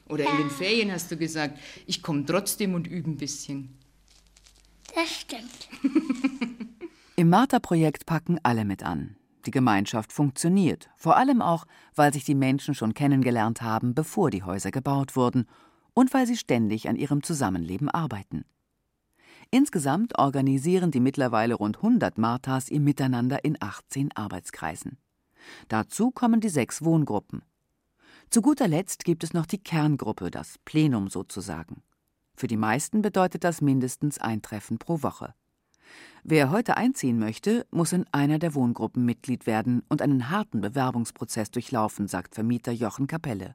Oder in den Ferien hast du gesagt, ich komme trotzdem und übe ein bisschen. Das stimmt. Im Martha-Projekt packen alle mit an. Die Gemeinschaft funktioniert, vor allem auch, weil sich die Menschen schon kennengelernt haben, bevor die Häuser gebaut wurden und weil sie ständig an ihrem Zusammenleben arbeiten. Insgesamt organisieren die mittlerweile rund 100 Marthas ihr Miteinander in 18 Arbeitskreisen. Dazu kommen die sechs Wohngruppen. Zu guter Letzt gibt es noch die Kerngruppe, das Plenum sozusagen. Für die meisten bedeutet das mindestens ein Treffen pro Woche. Wer heute einziehen möchte, muss in einer der Wohngruppen Mitglied werden und einen harten Bewerbungsprozess durchlaufen, sagt Vermieter Jochen Kapelle.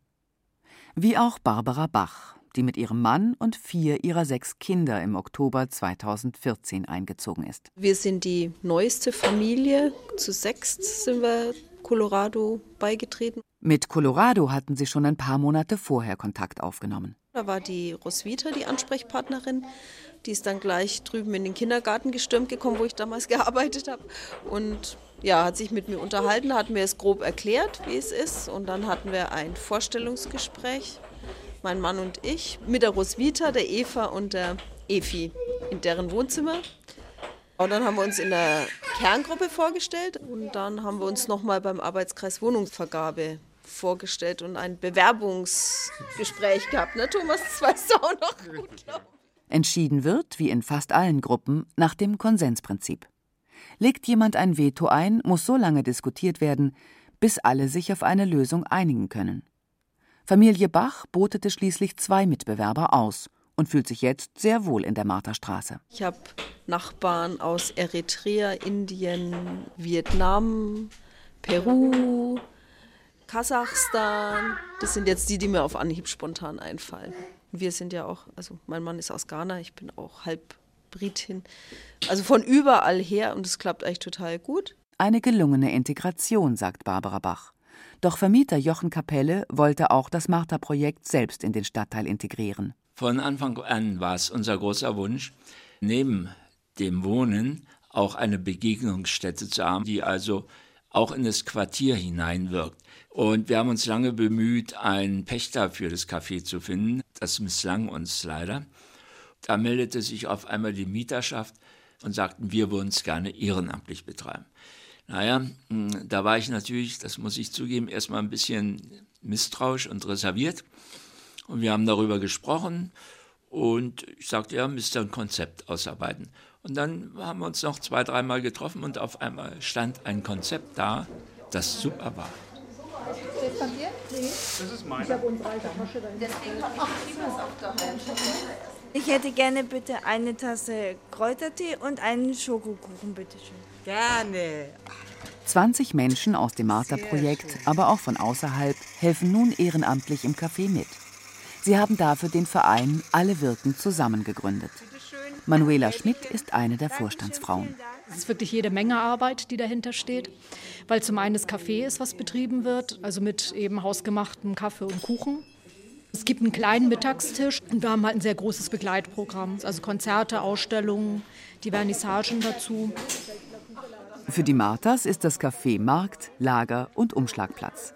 Wie auch Barbara Bach, die mit ihrem Mann und vier ihrer sechs Kinder im Oktober 2014 eingezogen ist. Wir sind die neueste Familie. Zu sechst sind wir Colorado beigetreten. Mit Colorado hatten sie schon ein paar Monate vorher Kontakt aufgenommen. Da war die Roswitha die Ansprechpartnerin. Die ist dann gleich drüben in den Kindergarten gestürmt gekommen, wo ich damals gearbeitet habe. Und ja, hat sich mit mir unterhalten, hat mir es grob erklärt, wie es ist. Und dann hatten wir ein Vorstellungsgespräch, mein Mann und ich, mit der Roswitha, der Eva und der Efi in deren Wohnzimmer. Und dann haben wir uns in der Kerngruppe vorgestellt und dann haben wir uns nochmal beim Arbeitskreis Wohnungsvergabe vorgestellt und ein Bewerbungsgespräch gehabt. Ne, Thomas, das weißt du auch noch gut, Entschieden wird, wie in fast allen Gruppen, nach dem Konsensprinzip. Legt jemand ein Veto ein, muss so lange diskutiert werden, bis alle sich auf eine Lösung einigen können. Familie Bach botete schließlich zwei Mitbewerber aus und fühlt sich jetzt sehr wohl in der Marthastraße. Ich habe Nachbarn aus Eritrea, Indien, Vietnam, Peru, Kasachstan. Das sind jetzt die, die mir auf Anhieb spontan einfallen. Wir sind ja auch, also mein Mann ist aus Ghana, ich bin auch halb Britin. Also von überall her und es klappt eigentlich total gut. Eine gelungene Integration, sagt Barbara Bach. Doch Vermieter Jochen Kapelle wollte auch das Martha-Projekt selbst in den Stadtteil integrieren. Von Anfang an war es unser großer Wunsch, neben dem Wohnen auch eine Begegnungsstätte zu haben, die also auch in das Quartier hineinwirkt. Und wir haben uns lange bemüht, einen Pächter für das Café zu finden. Das misslang uns leider. Da meldete sich auf einmal die Mieterschaft und sagten, wir würden es gerne ehrenamtlich betreiben. Naja, hm, da war ich natürlich, das muss ich zugeben, erstmal ein bisschen misstrauisch und reserviert. Und wir haben darüber gesprochen und ich sagte, ja, müsst ihr ein Konzept ausarbeiten. Und dann haben wir uns noch zwei, dreimal getroffen und auf einmal stand ein Konzept da, das super war. Das ist meine. Ich hätte gerne bitte eine Tasse Kräutertee und einen Schokokuchen, bitteschön. Gerne. 20 Menschen aus dem Martha-Projekt, aber auch von außerhalb, helfen nun ehrenamtlich im Café mit. Sie haben dafür den Verein Alle Wirken zusammen gegründet. Manuela Schmidt ist eine der Vorstandsfrauen. Es ist wirklich jede Menge Arbeit, die dahinter steht, weil zum einen das Café ist, was betrieben wird, also mit eben hausgemachtem Kaffee und Kuchen. Es gibt einen kleinen Mittagstisch und wir haben halt ein sehr großes Begleitprogramm, also Konzerte, Ausstellungen, die Vernissagen dazu. Für die Marthas ist das Café Markt, Lager und Umschlagplatz.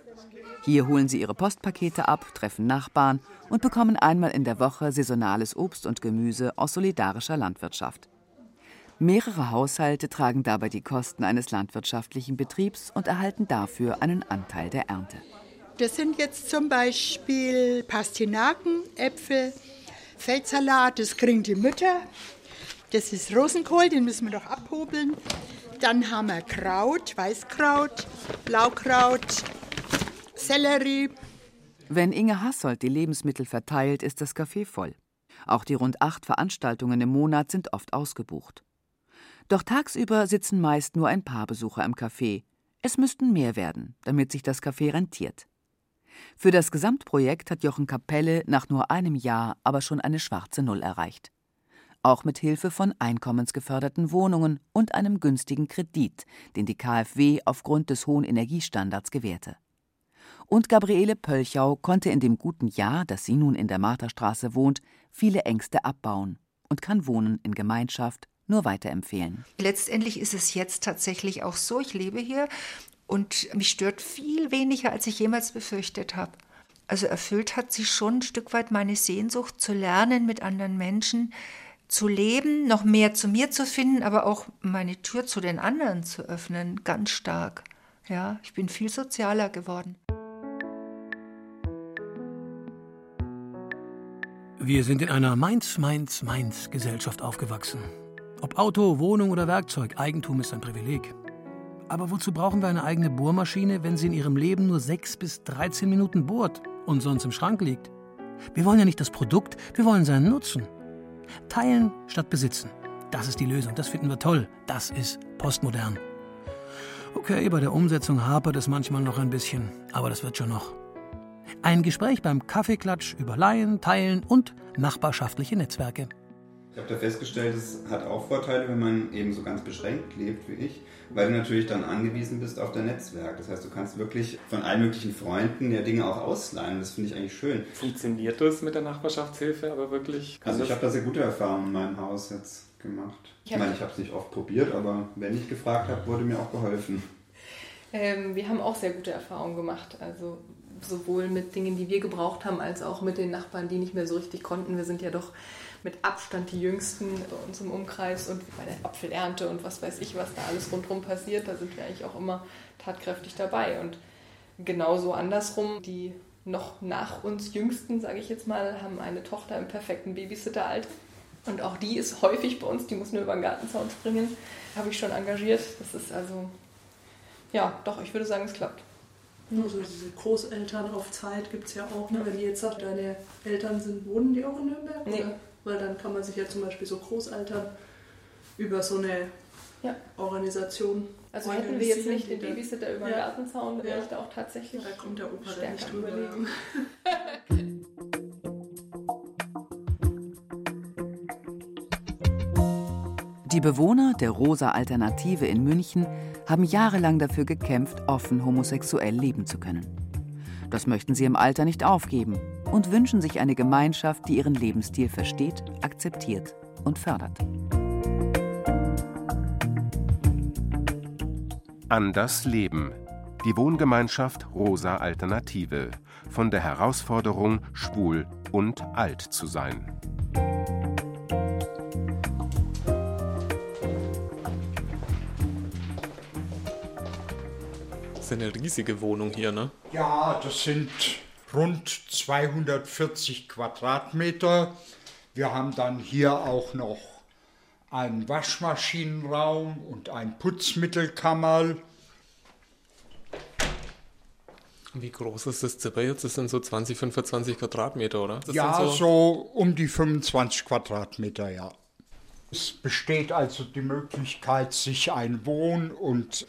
Hier holen sie ihre Postpakete ab, treffen Nachbarn und bekommen einmal in der Woche saisonales Obst und Gemüse aus solidarischer Landwirtschaft. Mehrere Haushalte tragen dabei die Kosten eines landwirtschaftlichen Betriebs und erhalten dafür einen Anteil der Ernte. Das sind jetzt zum Beispiel Pastinaken, Äpfel, Feldsalat, das kriegen die Mütter. Das ist Rosenkohl, den müssen wir doch abhobeln. Dann haben wir Kraut, Weißkraut, Blaukraut, Sellerie. Wenn Inge Hassold die Lebensmittel verteilt, ist das Café voll. Auch die rund acht Veranstaltungen im Monat sind oft ausgebucht. Doch tagsüber sitzen meist nur ein paar Besucher im Café. Es müssten mehr werden, damit sich das Café rentiert. Für das Gesamtprojekt hat Jochen Kapelle nach nur einem Jahr aber schon eine schwarze Null erreicht. Auch mit Hilfe von einkommensgeförderten Wohnungen und einem günstigen Kredit, den die KfW aufgrund des hohen Energiestandards gewährte. Und Gabriele Pölchau konnte in dem guten Jahr, das sie nun in der Marterstraße wohnt, viele Ängste abbauen und kann Wohnen in Gemeinschaft nur weiterempfehlen. Letztendlich ist es jetzt tatsächlich auch so, ich lebe hier und mich stört viel weniger, als ich jemals befürchtet habe. Also erfüllt hat sich schon ein Stück weit meine Sehnsucht zu lernen, mit anderen Menschen zu leben, noch mehr zu mir zu finden, aber auch meine Tür zu den anderen zu öffnen, ganz stark. Ja, ich bin viel sozialer geworden. Wir sind in einer Mainz, Mainz, Mainz Gesellschaft aufgewachsen. Ob Auto, Wohnung oder Werkzeug, Eigentum ist ein Privileg. Aber wozu brauchen wir eine eigene Bohrmaschine, wenn sie in ihrem Leben nur 6 bis 13 Minuten bohrt und sonst im Schrank liegt? Wir wollen ja nicht das Produkt, wir wollen seinen Nutzen. Teilen statt besitzen. Das ist die Lösung, das finden wir toll. Das ist postmodern. Okay, bei der Umsetzung hapert es manchmal noch ein bisschen, aber das wird schon noch. Ein Gespräch beim Kaffeeklatsch über Laien, Teilen und nachbarschaftliche Netzwerke. Ich habe da festgestellt, es hat auch Vorteile, wenn man eben so ganz beschränkt lebt wie ich, weil du natürlich dann angewiesen bist auf dein Netzwerk. Das heißt, du kannst wirklich von allen möglichen Freunden ja Dinge auch ausleihen. Das finde ich eigentlich schön. Funktioniert das mit der Nachbarschaftshilfe aber wirklich? Also ich habe da sehr gute Erfahrungen in meinem Haus jetzt gemacht. Ich, ich meine, ich habe es nicht oft probiert, aber wenn ich gefragt habe, wurde mir auch geholfen. Ähm, wir haben auch sehr gute Erfahrungen gemacht. Also sowohl mit Dingen, die wir gebraucht haben, als auch mit den Nachbarn, die nicht mehr so richtig konnten. Wir sind ja doch mit Abstand die Jüngsten bei uns im Umkreis und bei der Apfelernte und was weiß ich, was da alles rundherum passiert, da sind wir eigentlich auch immer tatkräftig dabei. Und genauso andersrum, die noch nach uns Jüngsten, sage ich jetzt mal, haben eine Tochter im perfekten Babysitteralter. Und auch die ist häufig bei uns, die muss nur über den Gartenzaun springen, habe ich schon engagiert. Das ist also, ja, doch, ich würde sagen, es klappt. Also diese Großeltern auf Zeit gibt es ja auch. Ne? Wenn ihr jetzt sagt, deine Eltern sind, wohnen die auch in Nürnberg? Nee. Oder? Weil dann kann man sich ja zum Beispiel so Großeltern über so eine ja. Organisation. Also hätten wir jetzt nicht den Babysitter über den ja. Gartenzaun, wäre ja. ich da auch tatsächlich. Da kommt der Opa dann nicht drüber. Die Bewohner der Rosa Alternative in München haben jahrelang dafür gekämpft, offen homosexuell leben zu können. Das möchten sie im Alter nicht aufgeben und wünschen sich eine Gemeinschaft, die ihren Lebensstil versteht, akzeptiert und fördert. Anders leben. Die Wohngemeinschaft Rosa Alternative. Von der Herausforderung, schwul und alt zu sein. Das ist eine riesige Wohnung hier, ne? Ja, das sind rund 240 Quadratmeter. Wir haben dann hier auch noch einen Waschmaschinenraum und ein Putzmittelkammer. Wie groß ist das Zimmer jetzt? Das sind so 20, 25 Quadratmeter, oder? Das ja, so, so um die 25 Quadratmeter, ja. Es besteht also die Möglichkeit, sich ein Wohn- und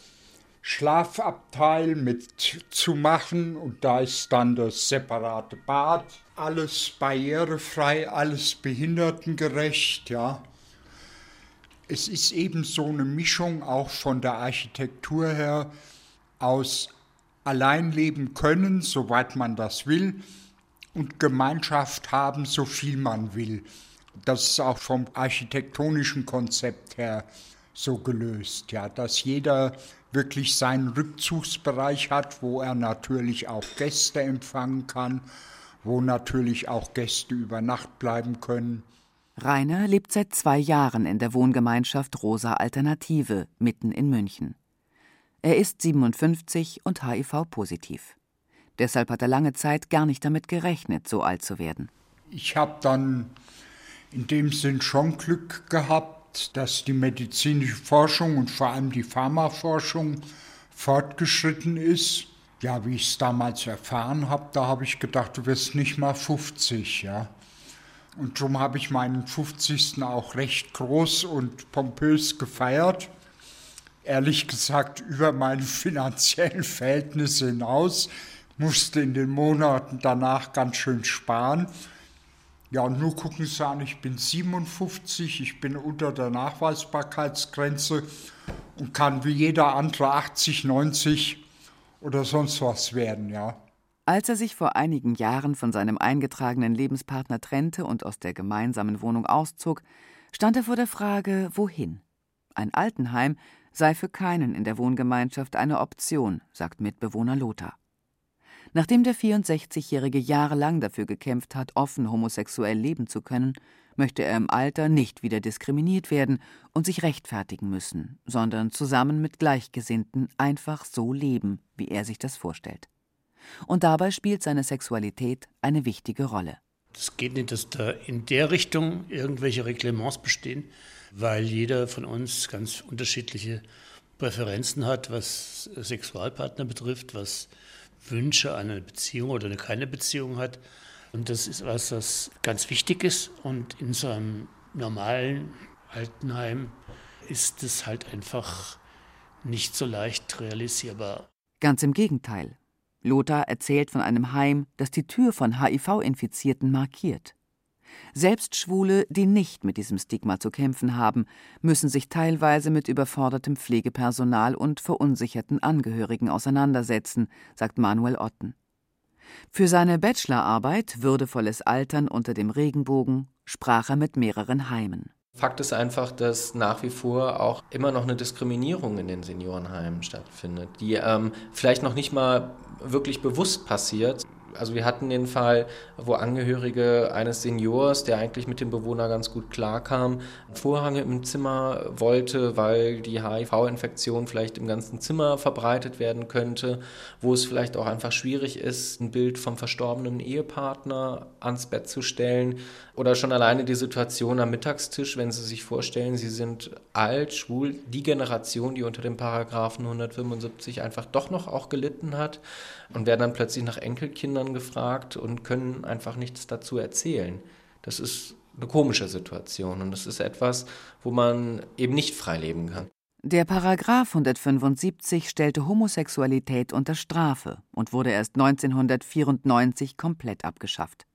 Schlafabteil mit zu machen und da ist dann das separate Bad. Alles barrierefrei, alles behindertengerecht, ja. Es ist eben so eine Mischung auch von der Architektur her aus allein leben können, soweit man das will, und Gemeinschaft haben, so viel man will. Das ist auch vom architektonischen Konzept her so gelöst, ja, dass jeder wirklich seinen Rückzugsbereich hat, wo er natürlich auch Gäste empfangen kann, wo natürlich auch Gäste über Nacht bleiben können. Rainer lebt seit zwei Jahren in der Wohngemeinschaft Rosa Alternative mitten in München. Er ist 57 und HIV-positiv. Deshalb hat er lange Zeit gar nicht damit gerechnet, so alt zu werden. Ich habe dann in dem Sinn schon Glück gehabt, dass die medizinische Forschung und vor allem die Pharmaforschung fortgeschritten ist. Ja, wie ich es damals erfahren habe, da habe ich gedacht, du wirst nicht mal 50, ja. Und darum habe ich meinen 50. auch recht groß und pompös gefeiert. Ehrlich gesagt, über meine finanziellen Verhältnisse hinaus, musste in den Monaten danach ganz schön sparen. Ja, und nur gucken Sie an, ich bin 57, ich bin unter der Nachweisbarkeitsgrenze und kann wie jeder andere 80, 90 oder sonst was werden, ja. Als er sich vor einigen Jahren von seinem eingetragenen Lebenspartner trennte und aus der gemeinsamen Wohnung auszog, stand er vor der Frage, wohin? Ein Altenheim sei für keinen in der Wohngemeinschaft eine Option, sagt Mitbewohner Lothar. Nachdem der 64-Jährige jahrelang dafür gekämpft hat, offen homosexuell leben zu können, möchte er im Alter nicht wieder diskriminiert werden und sich rechtfertigen müssen, sondern zusammen mit Gleichgesinnten einfach so leben, wie er sich das vorstellt. Und dabei spielt seine Sexualität eine wichtige Rolle. Es geht nicht, dass da in der Richtung irgendwelche Reglements bestehen, weil jeder von uns ganz unterschiedliche Präferenzen hat, was Sexualpartner betrifft, was Wünsche an eine Beziehung oder eine keine Beziehung hat. Und das ist was, das ganz wichtig ist. Und in so einem normalen Altenheim ist es halt einfach nicht so leicht realisierbar. Ganz im Gegenteil. Lothar erzählt von einem Heim, das die Tür von HIV-Infizierten markiert. Selbst Schwule, die nicht mit diesem Stigma zu kämpfen haben, müssen sich teilweise mit überfordertem Pflegepersonal und verunsicherten Angehörigen auseinandersetzen, sagt Manuel Otten. Für seine Bachelorarbeit Würdevolles Altern unter dem Regenbogen sprach er mit mehreren Heimen. Fakt ist einfach, dass nach wie vor auch immer noch eine Diskriminierung in den Seniorenheimen stattfindet, die ähm, vielleicht noch nicht mal wirklich bewusst passiert. Also wir hatten den Fall, wo Angehörige eines Seniors, der eigentlich mit dem Bewohner ganz gut klarkam, Vorhänge im Zimmer wollte, weil die HIV-Infektion vielleicht im ganzen Zimmer verbreitet werden könnte, wo es vielleicht auch einfach schwierig ist, ein Bild vom verstorbenen Ehepartner ans Bett zu stellen. Oder schon alleine die Situation am Mittagstisch, wenn Sie sich vorstellen, Sie sind alt, schwul, die Generation, die unter dem Paragraphen 175 einfach doch noch auch gelitten hat und werden dann plötzlich nach Enkelkindern gefragt und können einfach nichts dazu erzählen. Das ist eine komische Situation und das ist etwas, wo man eben nicht frei leben kann. Der Paragraph 175 stellte Homosexualität unter Strafe und wurde erst 1994 komplett abgeschafft.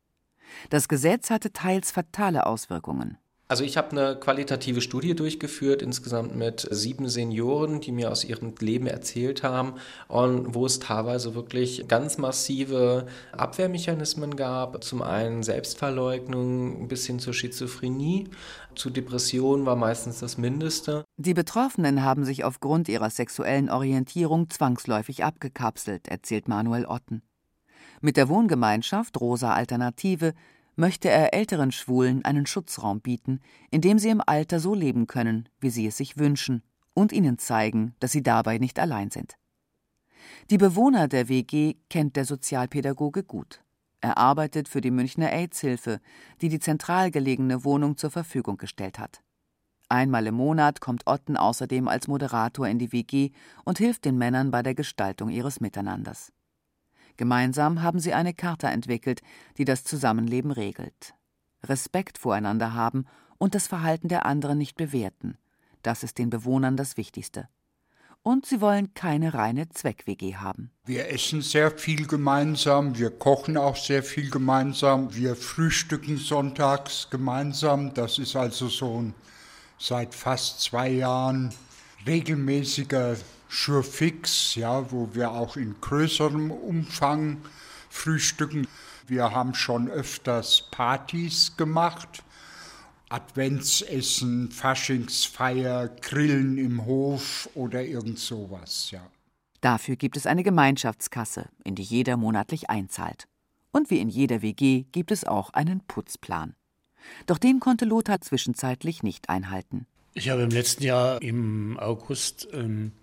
Das Gesetz hatte teils fatale Auswirkungen. Also ich habe eine qualitative Studie durchgeführt, insgesamt mit sieben Senioren, die mir aus ihrem Leben erzählt haben und wo es teilweise wirklich ganz massive Abwehrmechanismen gab. Zum einen Selbstverleugnung bis hin zur Schizophrenie. Zu Depressionen war meistens das Mindeste. Die Betroffenen haben sich aufgrund ihrer sexuellen Orientierung zwangsläufig abgekapselt, erzählt Manuel Otten. Mit der Wohngemeinschaft Rosa Alternative möchte er älteren Schwulen einen Schutzraum bieten, in dem sie im Alter so leben können, wie sie es sich wünschen, und ihnen zeigen, dass sie dabei nicht allein sind. Die Bewohner der WG kennt der Sozialpädagoge gut. Er arbeitet für die Münchner AIDS-Hilfe, die die zentral gelegene Wohnung zur Verfügung gestellt hat. Einmal im Monat kommt Otten außerdem als Moderator in die WG und hilft den Männern bei der Gestaltung ihres Miteinanders. Gemeinsam haben sie eine Charta entwickelt, die das Zusammenleben regelt. Respekt voreinander haben und das Verhalten der anderen nicht bewerten. Das ist den Bewohnern das Wichtigste. Und sie wollen keine reine Zweck-WG haben. Wir essen sehr viel gemeinsam, wir kochen auch sehr viel gemeinsam, wir frühstücken sonntags gemeinsam. Das ist also so ein seit fast zwei Jahren regelmäßiger Surefix, ja, wo wir auch in größerem Umfang frühstücken. Wir haben schon öfters Partys gemacht. Adventsessen, Faschingsfeier, Grillen im Hof oder irgend sowas, ja. Dafür gibt es eine Gemeinschaftskasse, in die jeder monatlich einzahlt. Und wie in jeder WG gibt es auch einen Putzplan. Doch den konnte Lothar zwischenzeitlich nicht einhalten. Ich habe im letzten Jahr im August ähm,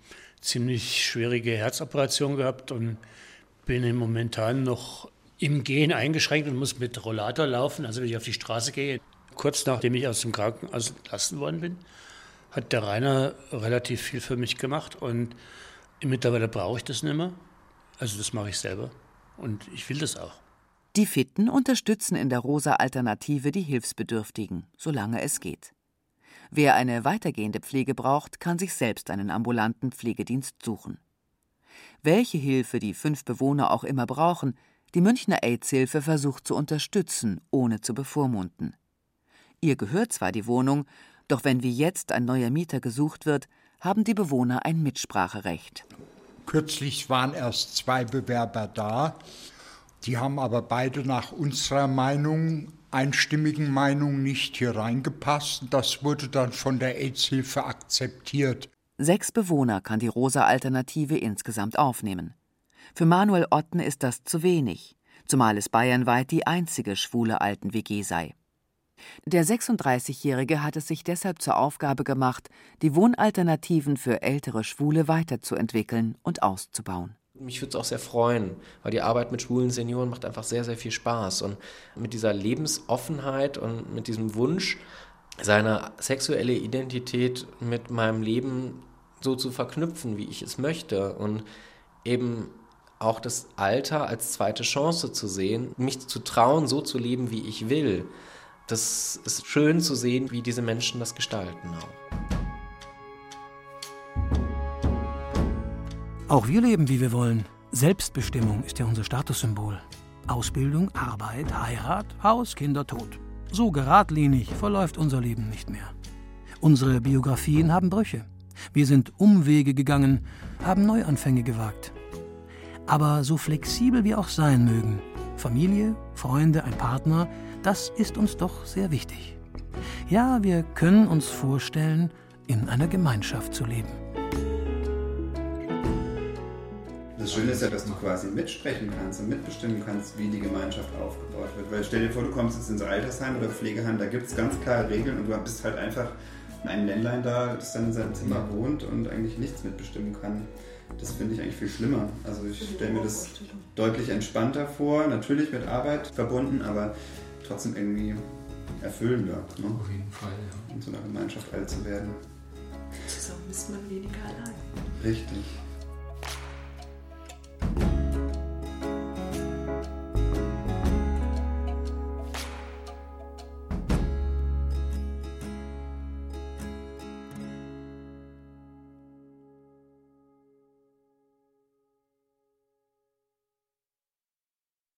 ziemlich schwierige Herzoperation gehabt und bin momentan noch im Gehen eingeschränkt und muss mit Rollator laufen. Also wenn ich auf die Straße gehe, kurz nachdem ich aus dem Krankenhaus entlassen worden bin, hat der Rainer relativ viel für mich gemacht und mittlerweile brauche ich das nicht mehr. Also das mache ich selber und ich will das auch. Die Fitten unterstützen in der Rosa Alternative die Hilfsbedürftigen, solange es geht. Wer eine weitergehende Pflege braucht, kann sich selbst einen ambulanten Pflegedienst suchen. Welche Hilfe die fünf Bewohner auch immer brauchen, die Münchner AIDS-Hilfe versucht zu unterstützen, ohne zu bevormunden. Ihr gehört zwar die Wohnung, doch wenn wie jetzt ein neuer Mieter gesucht wird, haben die Bewohner ein Mitspracherecht. Kürzlich waren erst zwei Bewerber da. Die haben aber beide nach unserer Meinung einstimmigen Meinung nicht hier reingepasst. Das wurde dann von der AIDS-Hilfe akzeptiert. Sechs Bewohner kann die Rosa Alternative insgesamt aufnehmen. Für Manuel Otten ist das zu wenig, zumal es bayernweit die einzige schwule Alten-WG sei. Der 36-Jährige hat es sich deshalb zur Aufgabe gemacht, die Wohnalternativen für ältere Schwule weiterzuentwickeln und auszubauen. Mich würde es auch sehr freuen, weil die Arbeit mit schwulen Senioren macht einfach sehr, sehr viel Spaß. Und mit dieser Lebensoffenheit und mit diesem Wunsch, seine sexuelle Identität mit meinem Leben so zu verknüpfen, wie ich es möchte. Und eben auch das Alter als zweite Chance zu sehen, mich zu trauen, so zu leben, wie ich will. Das ist schön zu sehen, wie diese Menschen das gestalten auch. Auch wir leben, wie wir wollen. Selbstbestimmung ist ja unser Statussymbol. Ausbildung, Arbeit, Heirat, Haus, Kinder, Tod. So geradlinig verläuft unser Leben nicht mehr. Unsere Biografien haben Brüche. Wir sind Umwege gegangen, haben Neuanfänge gewagt. Aber so flexibel wir auch sein mögen, Familie, Freunde, ein Partner, das ist uns doch sehr wichtig. Ja, wir können uns vorstellen, in einer Gemeinschaft zu leben. Das Schöne ist ja, dass du quasi mitsprechen kannst und mitbestimmen kannst, wie die Gemeinschaft aufgebaut wird. Weil stell dir vor, du kommst jetzt ins Altersheim oder Pflegeheim, da gibt es ganz klare Regeln und du bist halt einfach ein Ländlein da, das dann in seinem Zimmer wohnt und eigentlich nichts mitbestimmen kann. Das finde ich eigentlich viel schlimmer. Also ich stelle mir das deutlich entspannter vor, natürlich mit Arbeit verbunden, aber trotzdem irgendwie erfüllender. Ne? Auf jeden Fall, ja. In so einer Gemeinschaft alt zu werden. Zusammen ist man weniger allein. Richtig.